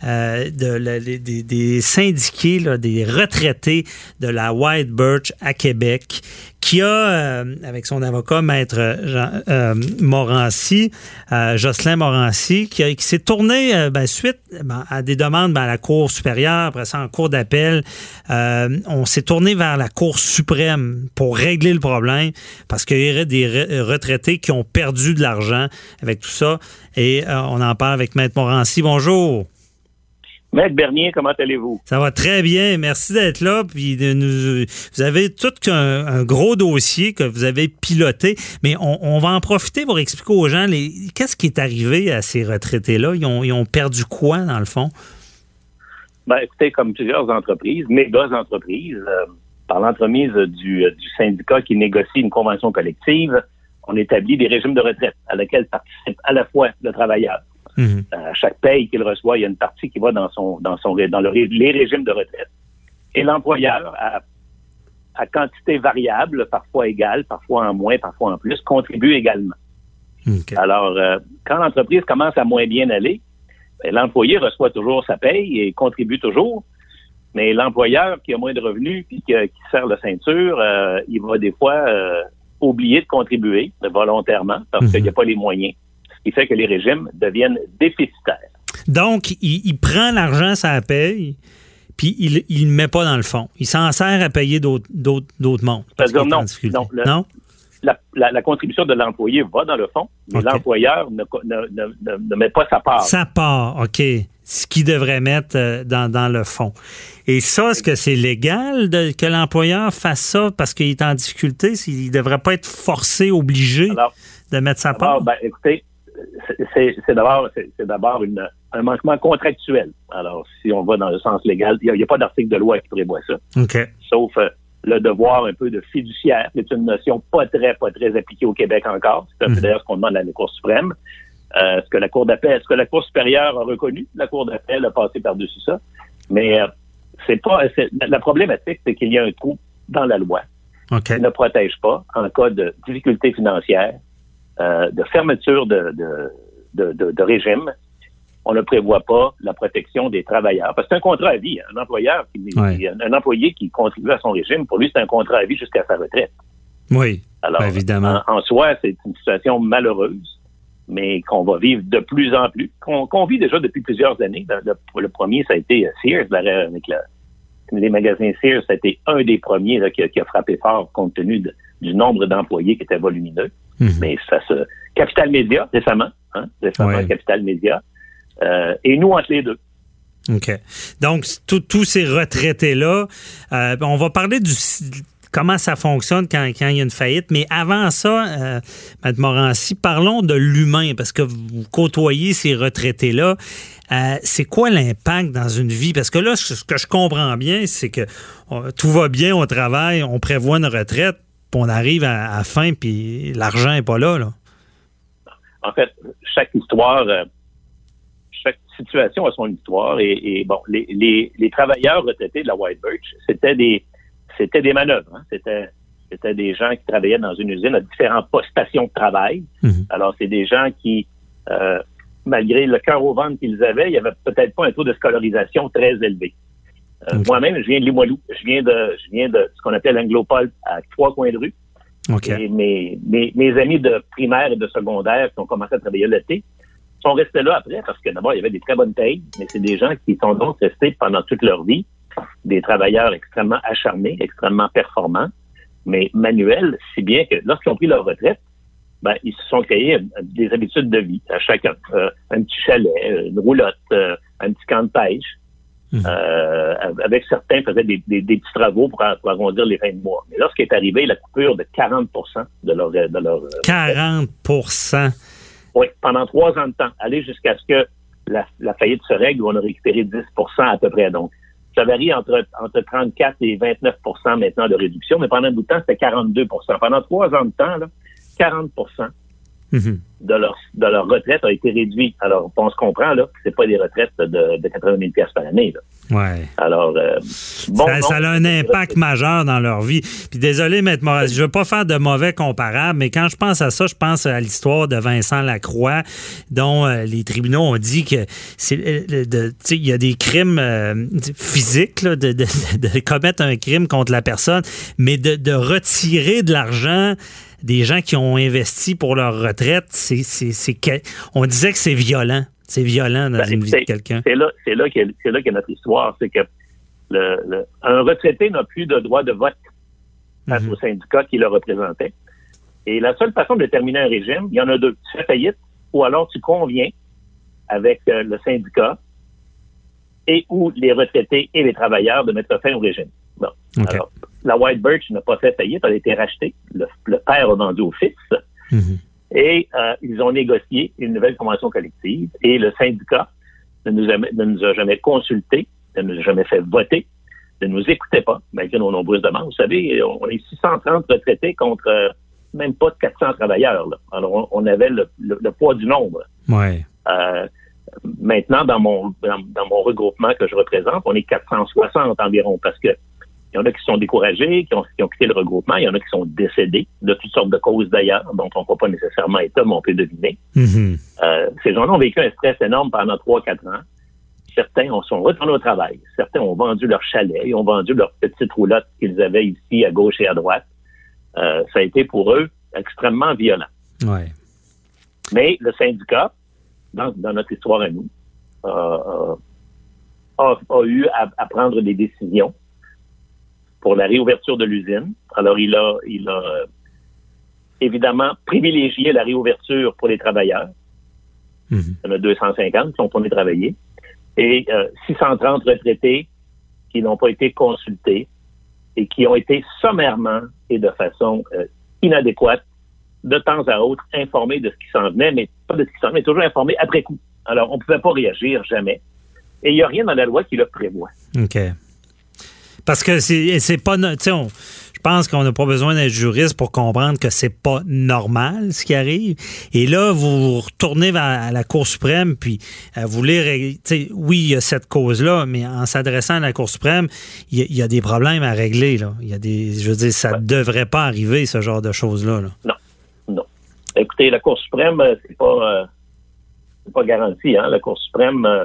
euh, de, des, syndiqués, des retraités de la White Birch à Québec, qui a, euh, avec son avocat, Maître euh, Morancy, Jocelyn Morancy, qui, s'est tourné ben, suite ben, à des demandes ben, à la Cour supérieure, après ça en Cour d'appel. on s'est tourné vers la Cour suprême pour régler le problème parce qu'il y aurait des re- retraités qui ont perdu de l'argent avec tout ça. Et on en parle avec Maître Morancy. Bonjour. Maître Bernier, comment allez-vous? Ça va très bien. Merci d'être là. Puis de nous, vous avez tout un, un gros dossier que vous avez piloté, mais on, on va en profiter pour expliquer aux gens qu'est-ce qui est arrivé à ces retraités-là? Ils ont, ils ont perdu quoi, dans le fond? Ben, écoutez, comme plusieurs entreprises, méga entreprises, euh, par l'entremise du, du syndicat qui négocie une convention collective, on établit des régimes de retraite à laquelle participe à la fois le travailleur. Mhm. À chaque paye qu'il reçoit, il y a une partie qui va dans son dans son dans le, les régimes de retraite. Et l'employeur, à, à quantité variable, parfois égale, parfois en moins, parfois en plus, contribue également. Alors, euh, quand l'entreprise commence à moins bien aller, ben, l'employé reçoit toujours sa paye et contribue toujours. Mais l'employeur qui a moins de revenus puis qui, qui serre la ceinture, euh, il va des fois euh, oublier de contribuer volontairement parce Mhm. qu'il n'y a pas les moyens. Qui fait que les régimes deviennent déficitaires. Donc, il, il prend l'argent, ça paye, puis il ne le met pas dans le fond. Il s'en sert à payer d'autres mondes. parce C'est-à-dire non, non, le- non? La, la- la contribution de l'employé va dans le fond, mais l'employeur ne, ne- ne- ne- met pas sa part. Ça part, OK. Ce qu'il devrait mettre euh, dans, dans le fond. Et ça, est-ce que c'est légal de, que l'employeur fasse ça parce qu'il est en difficulté? Il ne devrait pas être forcé, obligé Alors, de mettre sa D'abord, part? ben, écoutez, c'est- c'est c'est d'abord c'est c'est d'abord un manquement contractuel. Alors, si on va dans le sens légal, il n'y a, pas d'article de loi qui prévoit ça. OK. Sauf euh, le devoir un peu de fiduciaire, qui est une notion pas très, pas très appliquée au Québec encore. C'est peu d'ailleurs ce qu'on demande à la Cour suprême. Euh, ce que la Cour d'appel, ce que la Cour supérieure a reconnu, la Cour d'appel a passé par-dessus ça. Mais euh, c'est pas c'est- la problématique, c'est qu'il y a un trou dans la loi qui ne protège pas en cas de difficulté financière, euh, de fermeture de, de, de, de- régime. On ne prévoit pas la protection des travailleurs. Parce que c'est un contrat à vie. Un employeur, qui, Ouais. un employé qui contribue à son régime, pour lui, c'est un contrat à vie jusqu'à sa retraite. Oui. Alors, Ben, évidemment. En, en soi, c'est une situation malheureuse, mais qu'on va vivre de plus en plus, qu'on vit déjà depuis plusieurs années. Le, premier, ça a été euh, Sears, la- avec la- les magasins Sears, ça a été un des premiers là, qui, a, qui a frappé fort compte tenu de- du nombre d'employés qui étaient volumineux. Mhm. Mais ça se... Capital Média, récemment, hein, récemment, Ouais. Capital Média. Euh, et nous, entre les deux. OK. Donc, tous ces retraités-là, euh, on va parler du comment ça fonctionne quand, quand il y a une faillite. Mais avant ça, euh, Mme Morancy, parlons de l'humain, parce que vous côtoyez ces retraités-là. Euh, c'est quoi l'impact dans une vie? Parce que là, ce que je comprends bien, c'est que euh, tout va bien au travail, on prévoit une retraite, puis on arrive à, à la fin, puis l'argent n'est pas là. là. en fait, chaque histoire, euh, chaque situation a son histoire. Et, et bon, les, les, les travailleurs retraités de la White Birch, c'était des, c'était des manœuvres. hein. C'était, c'était des gens qui travaillaient dans une usine à différentes po- stations de travail. Mhm. Alors, c'est des gens qui, euh, malgré le cœur au ventre qu'ils avaient, il n'y avait peut-être pas un taux de scolarisation très élevé. Euh. Moi-même, je viens de Limoilou. Je viens de, je viens de ce qu'on appelle l'Anglopole à trois coins de rue. Et mes, mes, mes amis de primaire et de secondaire qui ont commencé à travailler l'été sont restés là après parce que d'abord, il y avait des très bonnes payes, mais c'est des gens qui sont donc restés pendant toute leur vie, des travailleurs extrêmement acharnés, extrêmement performants, mais manuels, si bien que lorsqu'ils ont pris leur retraite, ben, ils se sont créés des habitudes de vie à chacun. Euh, un petit chalet, une roulotte, euh, un petit camp de pêche. Mhm. Euh, avec certains faisaient des, des- des petits travaux pour, pour arrondir les fins de mois. Mais lorsqu'est arrivé la coupure de 40 de leur, de leur euh, 40 oui, pendant trois ans de temps, aller jusqu'à ce que la, la faillite se règle où on a récupéré 10% à peu près. Donc, ça varie entre, entre 34 et 29% maintenant de réduction, mais pendant un bout de temps, c'était 42% Pendant trois ans de temps, là, 40 De leur, de leur retraite a été réduit. Alors, on se comprend là, que c'est pas des retraites de, de 80 000 par année. Là. Ouais. Alors, euh, bon, ça, non, ça a un impact majeur dans leur vie. Puis désolé, Maître Moraz, je veux pas faire de mauvais comparables, mais quand je pense à ça, je pense à l'histoire de Vincent Lacroix, dont euh, les tribunaux ont dit que c'est euh, il y a des crimes physiques là, de, de- de commettre un crime contre la personne, mais de, de retirer de l'argent des gens qui ont investi pour leur retraite, c'est, on disait que c'est violent. C'est violent dans Ben, une vie de quelqu'un. C'est là, c'est là qu'est notre histoire, c'est que le, le- un retraité n'a plus de droit de vote face Mhm. au syndicat qui le représentait. Et la seule façon de terminer un régime, il y en a deux. Tu fais faillite ou alors tu conviens avec euh, le syndicat et ou les retraités et les travailleurs de mettre fin au régime. Bon. Alors, la White Birch n'a pas fait faillite, elle a été rachetée. Le, le père a vendu au fils. Mhm. Et euh, ils ont négocié une nouvelle convention collective et le syndicat ne nous, a, ne nous a jamais consultés, ne nous a jamais fait voter, ne nous écoutait pas, malgré nos nombreuses demandes. Vous savez, on est 630 retraités contre euh, même pas de 400 travailleurs. là. Alors, on, on avait le, le- le poids du nombre. Ouais. Euh, maintenant, dans mon, dans, dans mon regroupement que je représente, on est 460 environ parce que il y en a qui sont découragés, qui ont, qui ont quitté le regroupement, il y en a qui sont décédés, de toutes sortes de causes d'ailleurs, dont on ne peut pas nécessairement être homme, on peut deviner. Mhm. Euh, ces gens-là ont vécu un stress énorme pendant 3-4 ans. Certains ont, sont retournés au travail. Certains ont vendu leur chalet, ils ont vendu leur petite roulotte qu'ils avaient ici à gauche et à droite. Euh, ça a été pour eux extrêmement violent. Ouais. Mais le syndicat, dans, dans notre histoire à nous, euh, euh, a, a eu à, à prendre des décisions pour la réouverture de l'usine. Alors, il a, il a euh, évidemment privilégié la réouverture pour les travailleurs. Mhm. Il y en a 250 qui ont tourné travailler. Et euh, 630 retraités qui n'ont pas été consultés et qui ont été sommairement et de façon euh, inadéquate, de temps à autre, informés de ce qui s'en venait, mais pas de ce qui s'en venait, mais toujours informés après coup. Alors, on ne pouvait pas réagir jamais. Et il n'y a rien dans la loi qui le prévoit. OK. Parce que c'est c'est pas. no- tu sais, on- Je pense qu'on n'a pas besoin d'être juriste pour comprendre que c'est pas normal ce qui arrive. Et là, vous vous retournez vers à la Cour suprême, puis euh, vous voulez régler. tu sais, Oui, il y a cette cause-là, mais en s'adressant à la Cour suprême, il y, a- il y a des problèmes à régler. Là. Il y a des. Je veux dire, ça ne devrait pas arriver, ce genre de choses-là. là. Non. Écoutez, la Cour suprême, euh, c'est pas, euh, c'est pas garanti. Hein? La Cour suprême euh,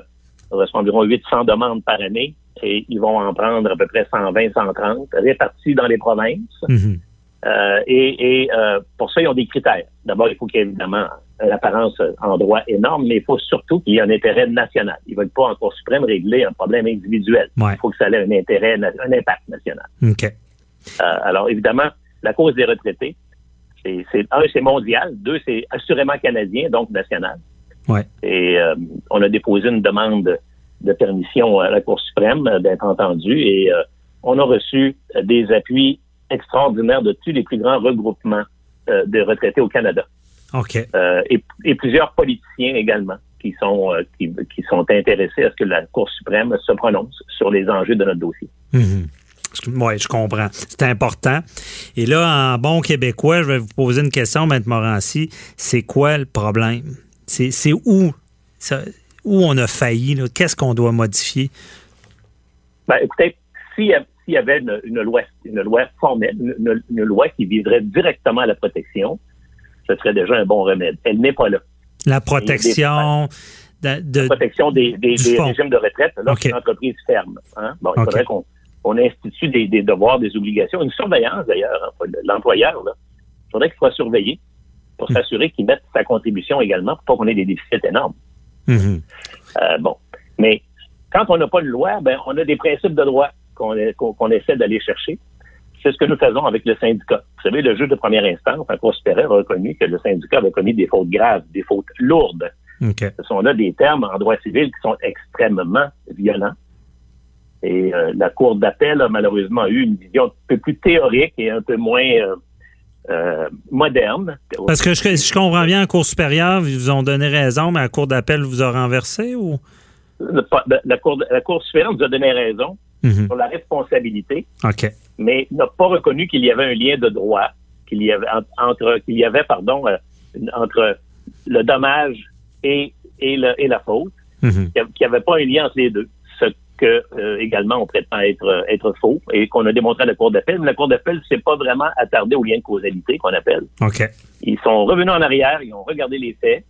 reçoit environ 800 demandes par année et ils vont en prendre à peu près 120, 130, répartis dans les provinces. Mhm. Euh, et et euh, pour ça, ils ont des critères. D'abord, il faut qu'il y ait évidemment l'apparence en droit énorme, mais il faut surtout qu'il y ait un intérêt national. Ils ne veulent pas en Cour suprême régler un problème individuel. Ouais. Il faut que ça ait un intérêt, un impact national. Euh, alors, évidemment, la cause des retraités, c'est, un, c'est mondial. Deux, c'est assurément canadien, donc national. Ouais. Et euh, on a déposé une demande de permission à la Cour suprême euh, d'être entendu et euh, on a reçu euh, des appuis extraordinaires de tous les plus grands regroupements euh, de retraités au Canada OK. Euh, et, et plusieurs politiciens également qui sont qui, qui sont intéressés à ce que la Cour suprême se prononce sur les enjeux de notre dossier. Oui, je comprends. C'est important. Et là, en bon québécois, je vais vous poser une question, Maître Morancy. C'est quoi le problème? C'est c'est où, ça- où on a failli? Qu'est-ce qu'on doit modifier? Ben, écoutez, s'il y, a- s'il y avait une, une loi, une loi formelle, une, une- loi qui viserait directement à la protection, ce serait déjà un bon remède. Elle n'est pas là. La protection de, de- La protection des, des- régimes de retraite lorsqu'une OK. entreprise ferme. hein? Bon, il faudrait qu'on on institue des, des devoirs, des obligations, une surveillance d'ailleurs. hein, L'employeur, il faudrait qu'il soit surveillé pour Hmm. s'assurer qu'il mette sa contribution également pour pas qu'on ait des déficits énormes. Mhm. Euh, bon. Mais quand on n'a pas de loi, ben, on a des principes de droit qu'on essaie d'aller chercher. C'est ce que nous faisons avec le syndicat. Vous savez, le juge de première instance, en Cour supérieure, a reconnu que le syndicat avait commis des fautes graves, des fautes lourdes. Ce sont là des termes en droit civil qui sont extrêmement violents. Et euh, la Cour d'appel a malheureusement eu une vision un peu plus théorique et un peu moins euh, euh, moderne. Parce que je, je comprends bien, en Cour supérieure, ils vous ont donné raison, mais la Cour d'appel, vous a renversé ou? Le- la, Cour, la Cour supérieure nous a donné raison Mhm. sur la responsabilité OK. mais n'a pas reconnu qu'il y avait un lien de droit, qu'il y avait en- entre qu'il y avait pardon euh, entre le dommage et et, le- et la faute, Mhm. qu'il n'y avait pas un lien entre les deux, que euh, également on prétend être euh, être faux et qu'on a démontré à la Cour d'appel. Mais la Cour d'appel s'est pas vraiment attardée au lien de causalité qu'on appelle. OK. Ils sont revenus en arrière, ils ont regardé les faits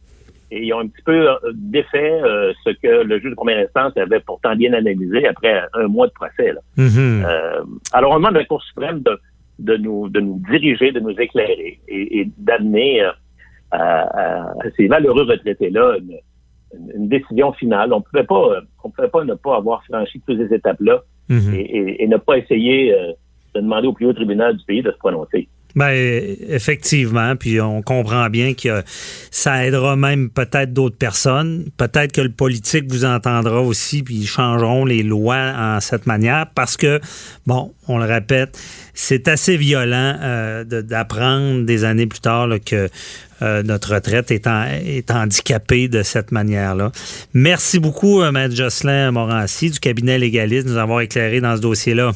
et ils ont un petit peu euh, défait euh, ce que le juge de première instance avait pourtant bien analysé après un mois de procès. là. Mhm. Euh, alors, on demande à la Cour suprême de, de, nous, de nous diriger, de nous éclairer et, et d'amener à, à- à ces malheureux retraités-là une, une- une décision finale. On ne pouvait pas, euh, on pouvait pas ne pas avoir franchi toutes ces étapes-là Mhm. et, et- et ne pas essayer euh, de demander au plus haut tribunal du pays de se prononcer. Ben, effectivement, puis on comprend bien que ça aidera même peut-être d'autres personnes. Peut-être que le politique vous entendra aussi, puis ils changeront les lois en cette manière, parce que, bon, on le répète, c'est assez violent euh, d'apprendre des années plus tard que euh, notre retraite est, en- est handicapée de cette manière-là. Merci beaucoup, euh, Maître Jocelyn Morancy du cabinet légaliste, de nous avoir éclairé dans ce dossier-là.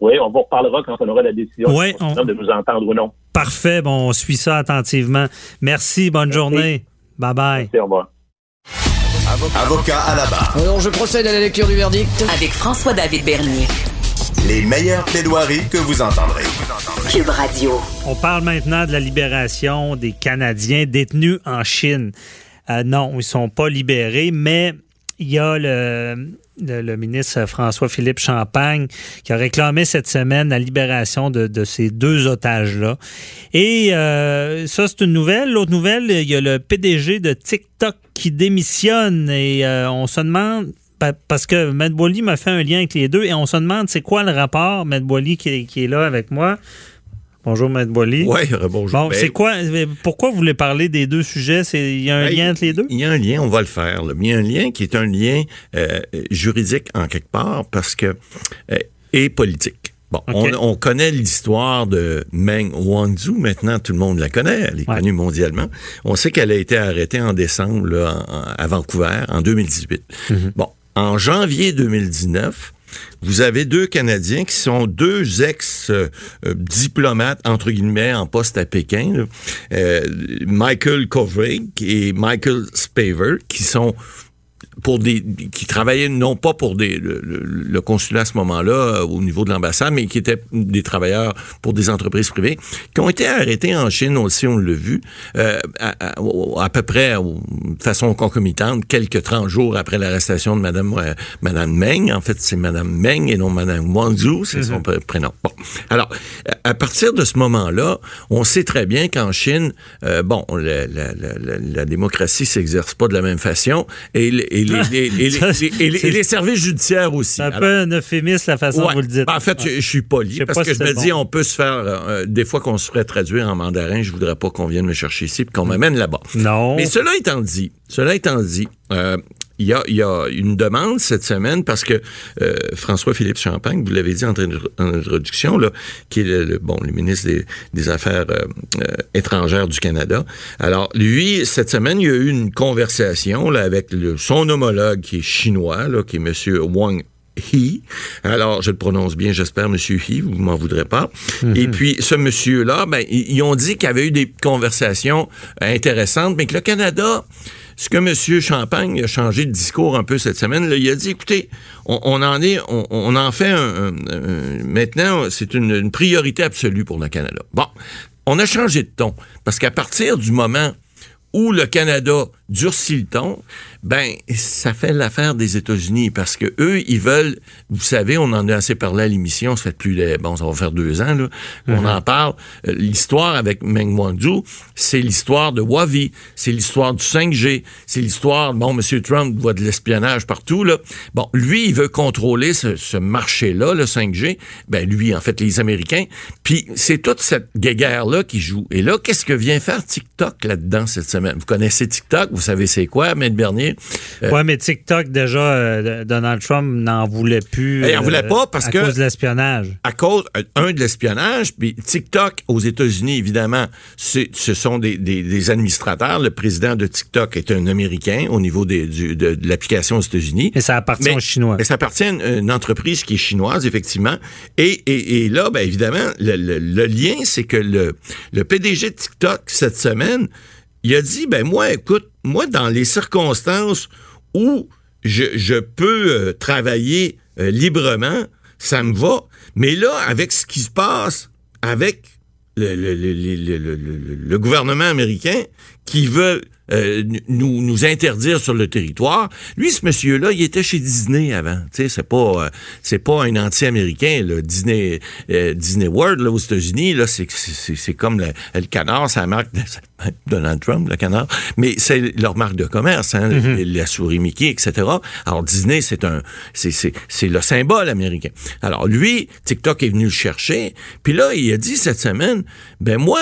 Oui, on vous reparlera quand on aura la décision de nous entendre ou non. Parfait. Bon, on suit ça attentivement. Merci. Bonne journée. Bye bye. Merci, au revoir. Avocat à la barre. Alors, je procède à la lecture du verdict. Avec François-David Bernier. Les meilleures plaidoiries que vous entendrez. Cube Radio. On parle maintenant de la libération des Canadiens détenus en Chine. Euh, non, ils sont pas libérés, mais il y a le, le, ministre François-Philippe Champagne qui a réclamé cette semaine la libération de, de ces deux otages-là. Et euh, ça, c'est une nouvelle. L'autre nouvelle, il y a le PDG de TikTok qui démissionne et euh, on se demande pa- parce que Matt Boily m'a fait un lien avec les deux et on se demande c'est quoi le rapport, Matt Boily qui est là avec moi. Bonjour, Matt Boily. Oui, bonjour. Bon, c'est quoi, pourquoi vous voulez parler des deux sujets? Il y a un Ben, lien entre les deux? Il y a un lien, on va le faire. là. Il y a un lien qui est un lien euh, juridique en quelque part parce que euh, et politique. Bon, on, on connaît l'histoire de Meng Wanzhou. Maintenant, tout le monde la connaît. Elle est Ouais. connue mondialement. On sait qu'elle a été arrêtée en décembre là, en- à Vancouver en 2018. Mhm. Bon, en janvier 2019, vous avez deux Canadiens qui sont deux ex-diplomates, entre guillemets, en poste à Pékin. Euh, Michael Kovrig et Michael Spaver, qui sont pour des qui travaillaient non pas pour des le, le- le consulat à ce moment-là euh, au niveau de l'ambassade, mais qui étaient des travailleurs pour des entreprises privées, qui ont été arrêtés en Chine aussi, on l'a vu, euh, à, à- à peu près de façon concomitante, quelques 30 jours après l'arrestation de Madame euh, Madame Meng. En fait, c'est Madame Meng et non Madame Wanzhou, c'est son pr- prénom. Bon, alors à partir de ce moment-là, on sait très bien qu'en Chine, euh, bon, la, la- la- la- démocratie s'exerce pas de la même façon et, et les, et les- et et et et services judiciaires aussi. C'est un Alors, peu un euphémisme la façon Ouais. dont vous le dites. Ben, en fait, je, je suis poli parce que si je me dis, on peut se faire, euh, des fois qu'on se ferait traduire en mandarin, je voudrais pas qu'on vienne me chercher ici puis qu'on m'amène là-bas. Non. Mais cela étant dit, cela étant dit, euh, il y, a, il y a une demande cette semaine parce que euh, François-Philippe Champagne, vous l'avez dit en, en introduction, là, qui est le, le- bon, le ministre des, des Affaires euh, euh, étrangères du Canada. Alors, lui, cette semaine, il y a eu une conversation là, avec le- son homologue qui est chinois, là, qui est M. Wang He. Alors, je le prononce bien, j'espère, Monsieur He, vous m'en voudrez pas. Et puis, ce monsieur-là, ben, ils ont dit qu'il y avait eu des conversations intéressantes, mais que le Canada, ce que M. Champagne a changé de discours un peu cette semaine, il a dit, écoutez, on, en est, on, en fait un- maintenant, c'est une, une priorité absolue pour le Canada. Bon, on a changé de ton, parce qu'à partir du moment où le Canada durcit le ton, ben ça fait l'affaire des États-Unis parce que eux ils veulent, vous savez, on en a assez parlé à l'émission, ça fait plus de, bon ça va faire deux ans là, on en parle. Euh, L'histoire avec Meng Wanzhou, c'est l'histoire de Huawei, c'est l'histoire du 5G, c'est l'histoire, bon, M. Trump voit de l'espionnage partout là. Bon, lui il veut contrôler ce, ce marché-là, le 5G. Ben lui, en fait, les Américains. Puis c'est toute cette guéguerre là qui joue. Et là, qu'est-ce que vient faire TikTok là-dedans cette semaine Vous connaissez TikTok, vous savez c'est quoi, Maître Bernier? Euh, Ouais, mais TikTok, déjà, euh, Donald Trump n'en voulait plus. Eh, il en voulait pas parce à que- cause de l'espionnage. à cause, euh, un, de l'espionnage, puis TikTok aux États-Unis, évidemment, ce sont des, des- des administrateurs. Le président de TikTok est un Américain au niveau des- du- de, de l'application aux États-Unis. Et ça appartient Mais- aux Chinois. Mais ça appartient à une, une entreprise qui est chinoise, effectivement. Et, et, et là, ben, évidemment, le, le- le lien, c'est que le, le PDG de TikTok, cette semaine, il a dit, ben moi, écoute, moi, dans les circonstances où je, je peux euh, travailler euh, librement, ça me va. Mais là, avec ce qui se passe avec le, le- le- le- gouvernement américain qui veut euh, nous, nous interdire sur le territoire. Lui, ce monsieur-là, il était chez Disney avant. Tu sais, c'est pas, euh, c'est pas un anti-américain. là. Disney, euh, Disney World là, aux États-Unis, là, c'est, c'est, c'est comme le, le canard, c'est la marque de Donald Trump, le canard. Mais c'est leur marque de commerce, hein, la souris Mickey, etc. Alors Disney, c'est un, c'est, c'est, c'est le symbole américain. Alors lui, TikTok est venu le chercher. Puis là, il a dit cette semaine, ben moi,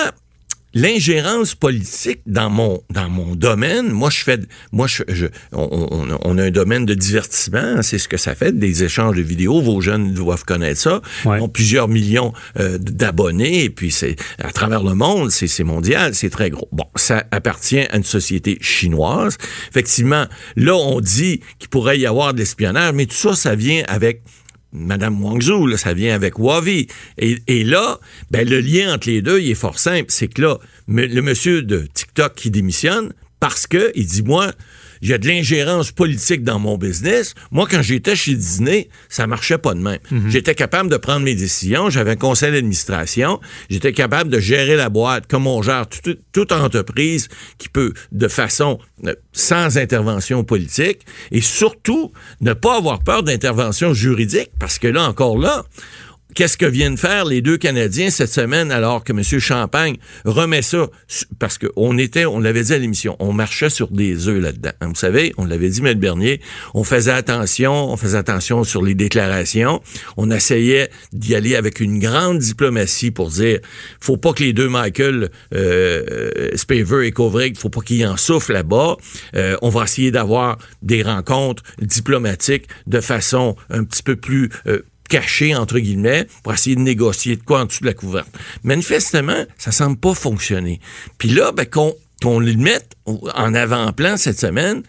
l'ingérence politique dans mon dans mon domaine, moi je fais moi je, je- on, on- on a un domaine de divertissement, c'est ce que ça fait des échanges de vidéos, vos jeunes doivent connaître ça. Ouais. Ils ont plusieurs millions euh, d'abonnés et puis c'est à travers le monde, c'est c'est mondial, c'est très gros. Bon, ça appartient à une société chinoise. Effectivement, là on dit qu'il pourrait y avoir de l'espionnage, mais tout ça ça vient avec Madame Wangzhou, ça vient avec Huawei. Et, et là, ben, le lien entre les deux, il est fort simple. C'est que là, le monsieur de TikTok qui démissionne parce que il dit, moi, il y a de l'ingérence politique dans mon business. Moi, quand j'étais chez Disney, ça marchait pas de même. J'étais capable de prendre mes décisions. J'avais un conseil d'administration. J'étais capable de gérer la boîte comme on gère toute, toute entreprise qui peut, de façon euh, sans intervention politique, et surtout ne pas avoir peur d'intervention juridique, parce que là, encore là, Qu'est-ce que viennent faire les deux Canadiens cette semaine alors que M. Champagne remet ça parce qu'on était, on l'avait dit à l'émission, on marchait sur des œufs là-dedans. Hein, Vous savez, on l'avait dit, M. Bernier, on faisait attention, on faisait attention sur les déclarations, on essayait d'y aller avec une grande diplomatie pour dire, faut pas que les deux Michael, euh, Spaver et Kovrig, faut pas qu'ils en souffrent là-bas. Euh, on va essayer d'avoir des rencontres diplomatiques de façon un petit peu plus euh, caché, entre guillemets, pour essayer de négocier de quoi en dessous de la couverte. Manifestement, ça semble pas fonctionner. Puis là, ben, qu'on le mette en avant-plan cette semaine,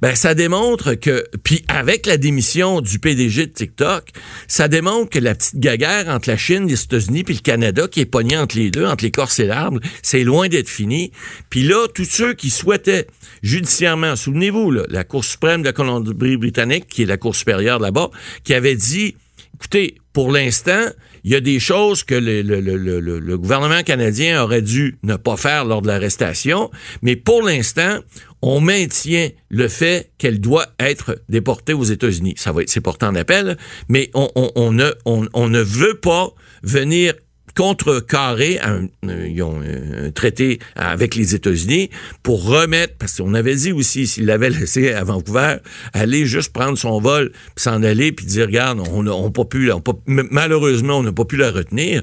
ben ça démontre que, puis avec la démission du PDG de TikTok, ça démontre que la petite gaguerre entre la Chine, les États-Unis puis le Canada qui est pognée entre les deux, entre l'écorce et l'arbre, c'est loin d'être fini. Puis là, tous ceux qui souhaitaient judiciairement, souvenez-vous, la Cour suprême de la Colombie-Britannique, qui est la Cour supérieure là-bas, qui avait dit, écoutez, pour l'instant, il y a des choses que le, gouvernement canadien aurait dû ne pas faire lors de l'arrestation, mais pour l'instant, on maintient le fait qu'elle doit être déportée aux États-Unis. Ça va être, c'est porté en appel, mais on ne veut pas venir contrecarrer un, ils ont un traité avec les États-Unis pour remettre, parce qu'on avait dit aussi, s'il l'avait laissé à Vancouver, aller juste prendre son vol, s'en aller, puis dire, regarde, on n'a pas pu, on pas, malheureusement, on n'a pas pu la retenir.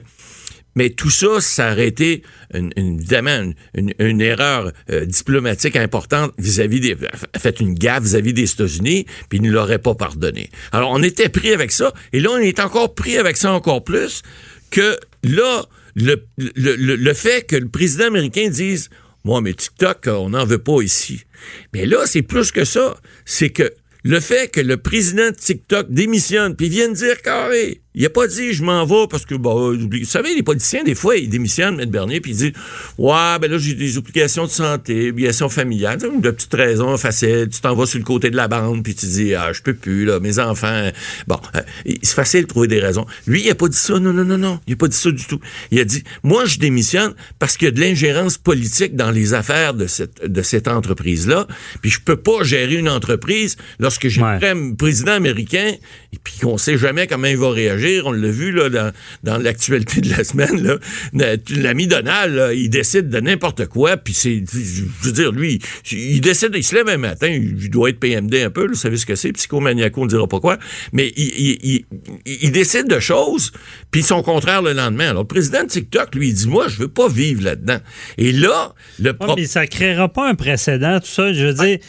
Mais tout ça, ça aurait été une, évidemment une, une erreur euh, diplomatique importante vis-à-vis des... fait une gaffe vis-à-vis des États-Unis, puis ils ne l'auraient pas pardonné. Alors, on était pris avec ça, et là, on est encore pris avec ça encore plus, que là, le, fait que le président américain dise Moi, mais TikTok, on n'en veut pas ici. Mais là, c'est plus que ça. C'est que le fait que le président de TikTok démissionne, puis vienne dire carré, il a pas dit je m'en vais parce que bon, vous savez les politiciens des fois ils démissionnent M. Bernier puis ils disent ouais ben là j'ai des obligations de santé, obligations familiales, une petite raison facile, tu t'en vas sur le côté de la bande puis tu dis ah je peux plus là, mes enfants. Bon, euh, c'est facile de trouver des raisons. Lui il a pas dit ça, non non non non, il a pas dit ça du tout. Il a dit moi je démissionne parce qu'il y a de l'ingérence politique dans les affaires de cette de cette entreprise là, puis je peux pas gérer une entreprise lorsque j'ai un président américain et puis qu'on sait jamais comment il va réagir on l'a vu là, dans, dans l'actualité de la semaine. L'ami Donald, il décide de n'importe quoi, puis c'est, je veux dire, lui, il décide, il se lève un matin, il doit être PMD un peu, vous savez ce que c'est, psychomaniaco, on ne dira pas quoi, mais il, il, décide de choses, puis son contraire le lendemain. Alors, le président de TikTok, lui, il dit, moi, je veux pas vivre là-dedans. Et là, le problème... mais ça créera pas un précédent, tout ça, je veux dire,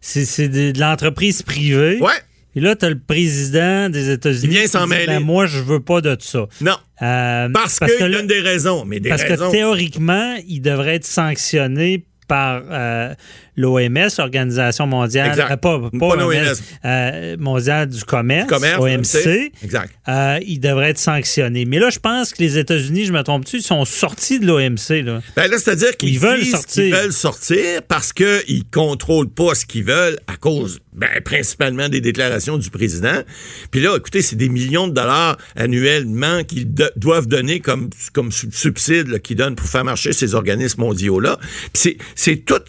c'est de l'entreprise privée. Ouais. Et là, tu as le président des États-Unis. Il vient s'en mêler. Ben, moi, je veux pas de ça. Non. Euh, parce, parce, que, y a des raisons. Mais des parce que théoriquement, il devrait être sanctionné par euh, l'OMS, l'Organisation mondiale, euh, pas, pas, l'OMS, euh, mondiale du commerce, OMC. Exact. il devrait être sanctionné. Mais là, je pense que les États-Unis, je me trompe-tu, ils sont sortis de l'OMC. Là, ben là c'est-à-dire qu'ils veulent sortir. Ils veulent sortir parce qu'ils contrôlent pas ce qu'ils veulent à cause, ben, principalement des déclarations du président. Puis là, écoutez, c'est des millions de dollars annuellement qu'ils doivent donner comme, comme subside qu'ils donnent pour faire marcher ces organismes mondiaux-là. Puis c'est tout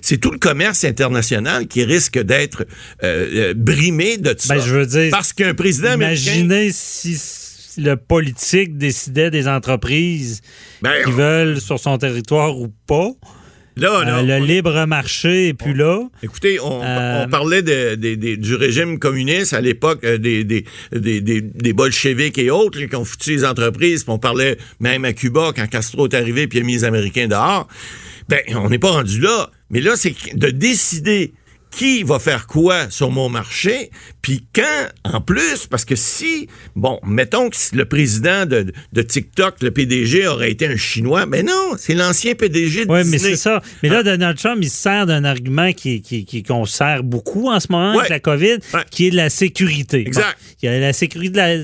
c'est tout le commerce international qui risque d'être euh, euh, brimé de tout ben, ça. Je veux dire, parce qu'un président imaginez si le politique décidait des entreprises ben, qui veulent sur son territoire ou pas. Là, euh, le libre marché et puis là. Écoutez, on, parlait du régime communiste à l'époque des, des, des, bolcheviks et autres qui ont foutu les entreprises. on parlait même à Cuba quand Castro est arrivé puis a mis les Américains dehors. Ben, on n'est pas rendu là. Mais là, c'est de décider qui va faire quoi sur mon marché, puis quand, en plus, parce que si, bon, mettons que le président de, TikTok, le PDG, aurait été un Chinois, mais non, c'est l'ancien PDG de Oui, mais c'est ça. Mais là, ah. Donald Trump, il se sert d'un argument qui, qui, qu'on sert beaucoup en ce moment avec la COVID, qui est de la sécurité. Exact. il y a la sécurité, la,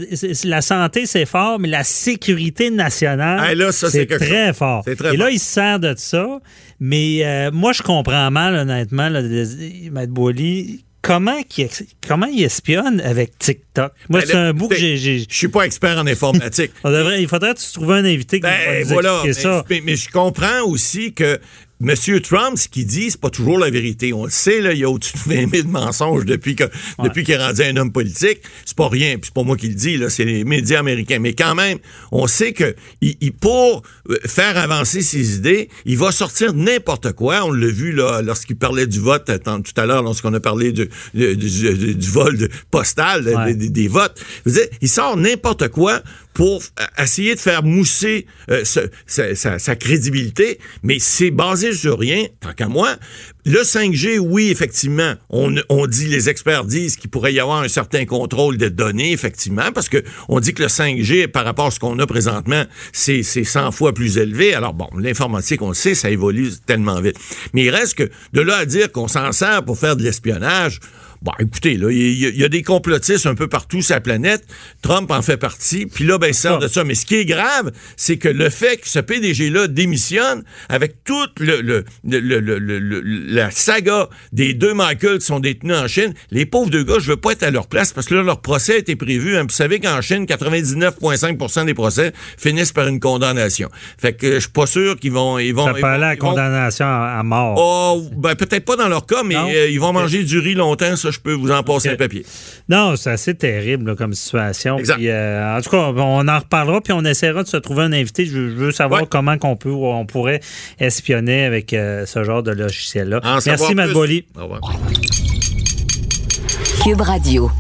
la santé, c'est fort, mais la sécurité nationale, c'est très fort. Et là, il se sert de ça. Mais euh, moi, je comprends mal, honnêtement, là, Maître Boily, comment, il, comment il espionne avec TikTok? Moi, ben, c'est un bout que j'ai. Je suis pas expert en informatique. il faudrait que tu trouves un invité qui ben, voilà, ça. mais, je comprends aussi que Monsieur Trump, ce qu'il dit, c'est pas toujours la vérité. On le sait, là, il y a au-dessus de 20 000 mensonges depuis que depuis qu'il est rendu un homme politique. C'est pas rien, puis c'est pas moi qui le dis, là, c'est les médias américains. Mais quand même, on sait que il, pour euh, faire avancer ses idées, il va sortir n'importe quoi. On l'a vu là lorsqu'il parlait du vote tout à l'heure, lorsqu'on a parlé du, du, vol postal, des, des, votes. il sort n'importe quoi pour essayer de faire mousser euh, sa, crédibilité, mais c'est basé sur rien, tant qu'à moi. Le 5G, oui, effectivement, on, on dit, les experts disent qu'il pourrait y avoir un certain contrôle des données, effectivement, parce que on dit que le 5G, par rapport à ce qu'on a présentement, c'est 100 fois plus élevé. Alors bon, l'informatique, on le sait, ça évolue tellement vite. Mais il reste que de là à dire qu'on s'en sert pour faire de l'espionnage, Bon, écoutez, là, il y, a des complotistes un peu partout sur la planète. Trump en fait partie. Puis là, ben, il sort de ça. Mais ce qui est grave, c'est que le fait que ce PDG-là démissionne avec toute le, le, le, la saga des deux Michael qui sont détenus en Chine, les pauvres deux gars, je veux pas être à leur place parce que là, leur procès était prévu. Hein. Vous savez qu'en Chine, 99,5% des procès finissent par une condamnation. Fait que je suis pas sûr qu'ils vont... Ils vont ça peut aller à condamnation à mort. Oh, ben, peut-être pas dans leur cas, mais euh, ils vont manger du riz longtemps, je peux vous en passer un papier. Non, c'est assez terrible comme situation. Euh, en tout cas, on en reparlera, puis on essaiera de se trouver un invité. Je, veux savoir comment qu'on peut, on pourrait espionner avec euh, ce genre de logiciel-là. Merci, Matt Au revoir. Cube Radio.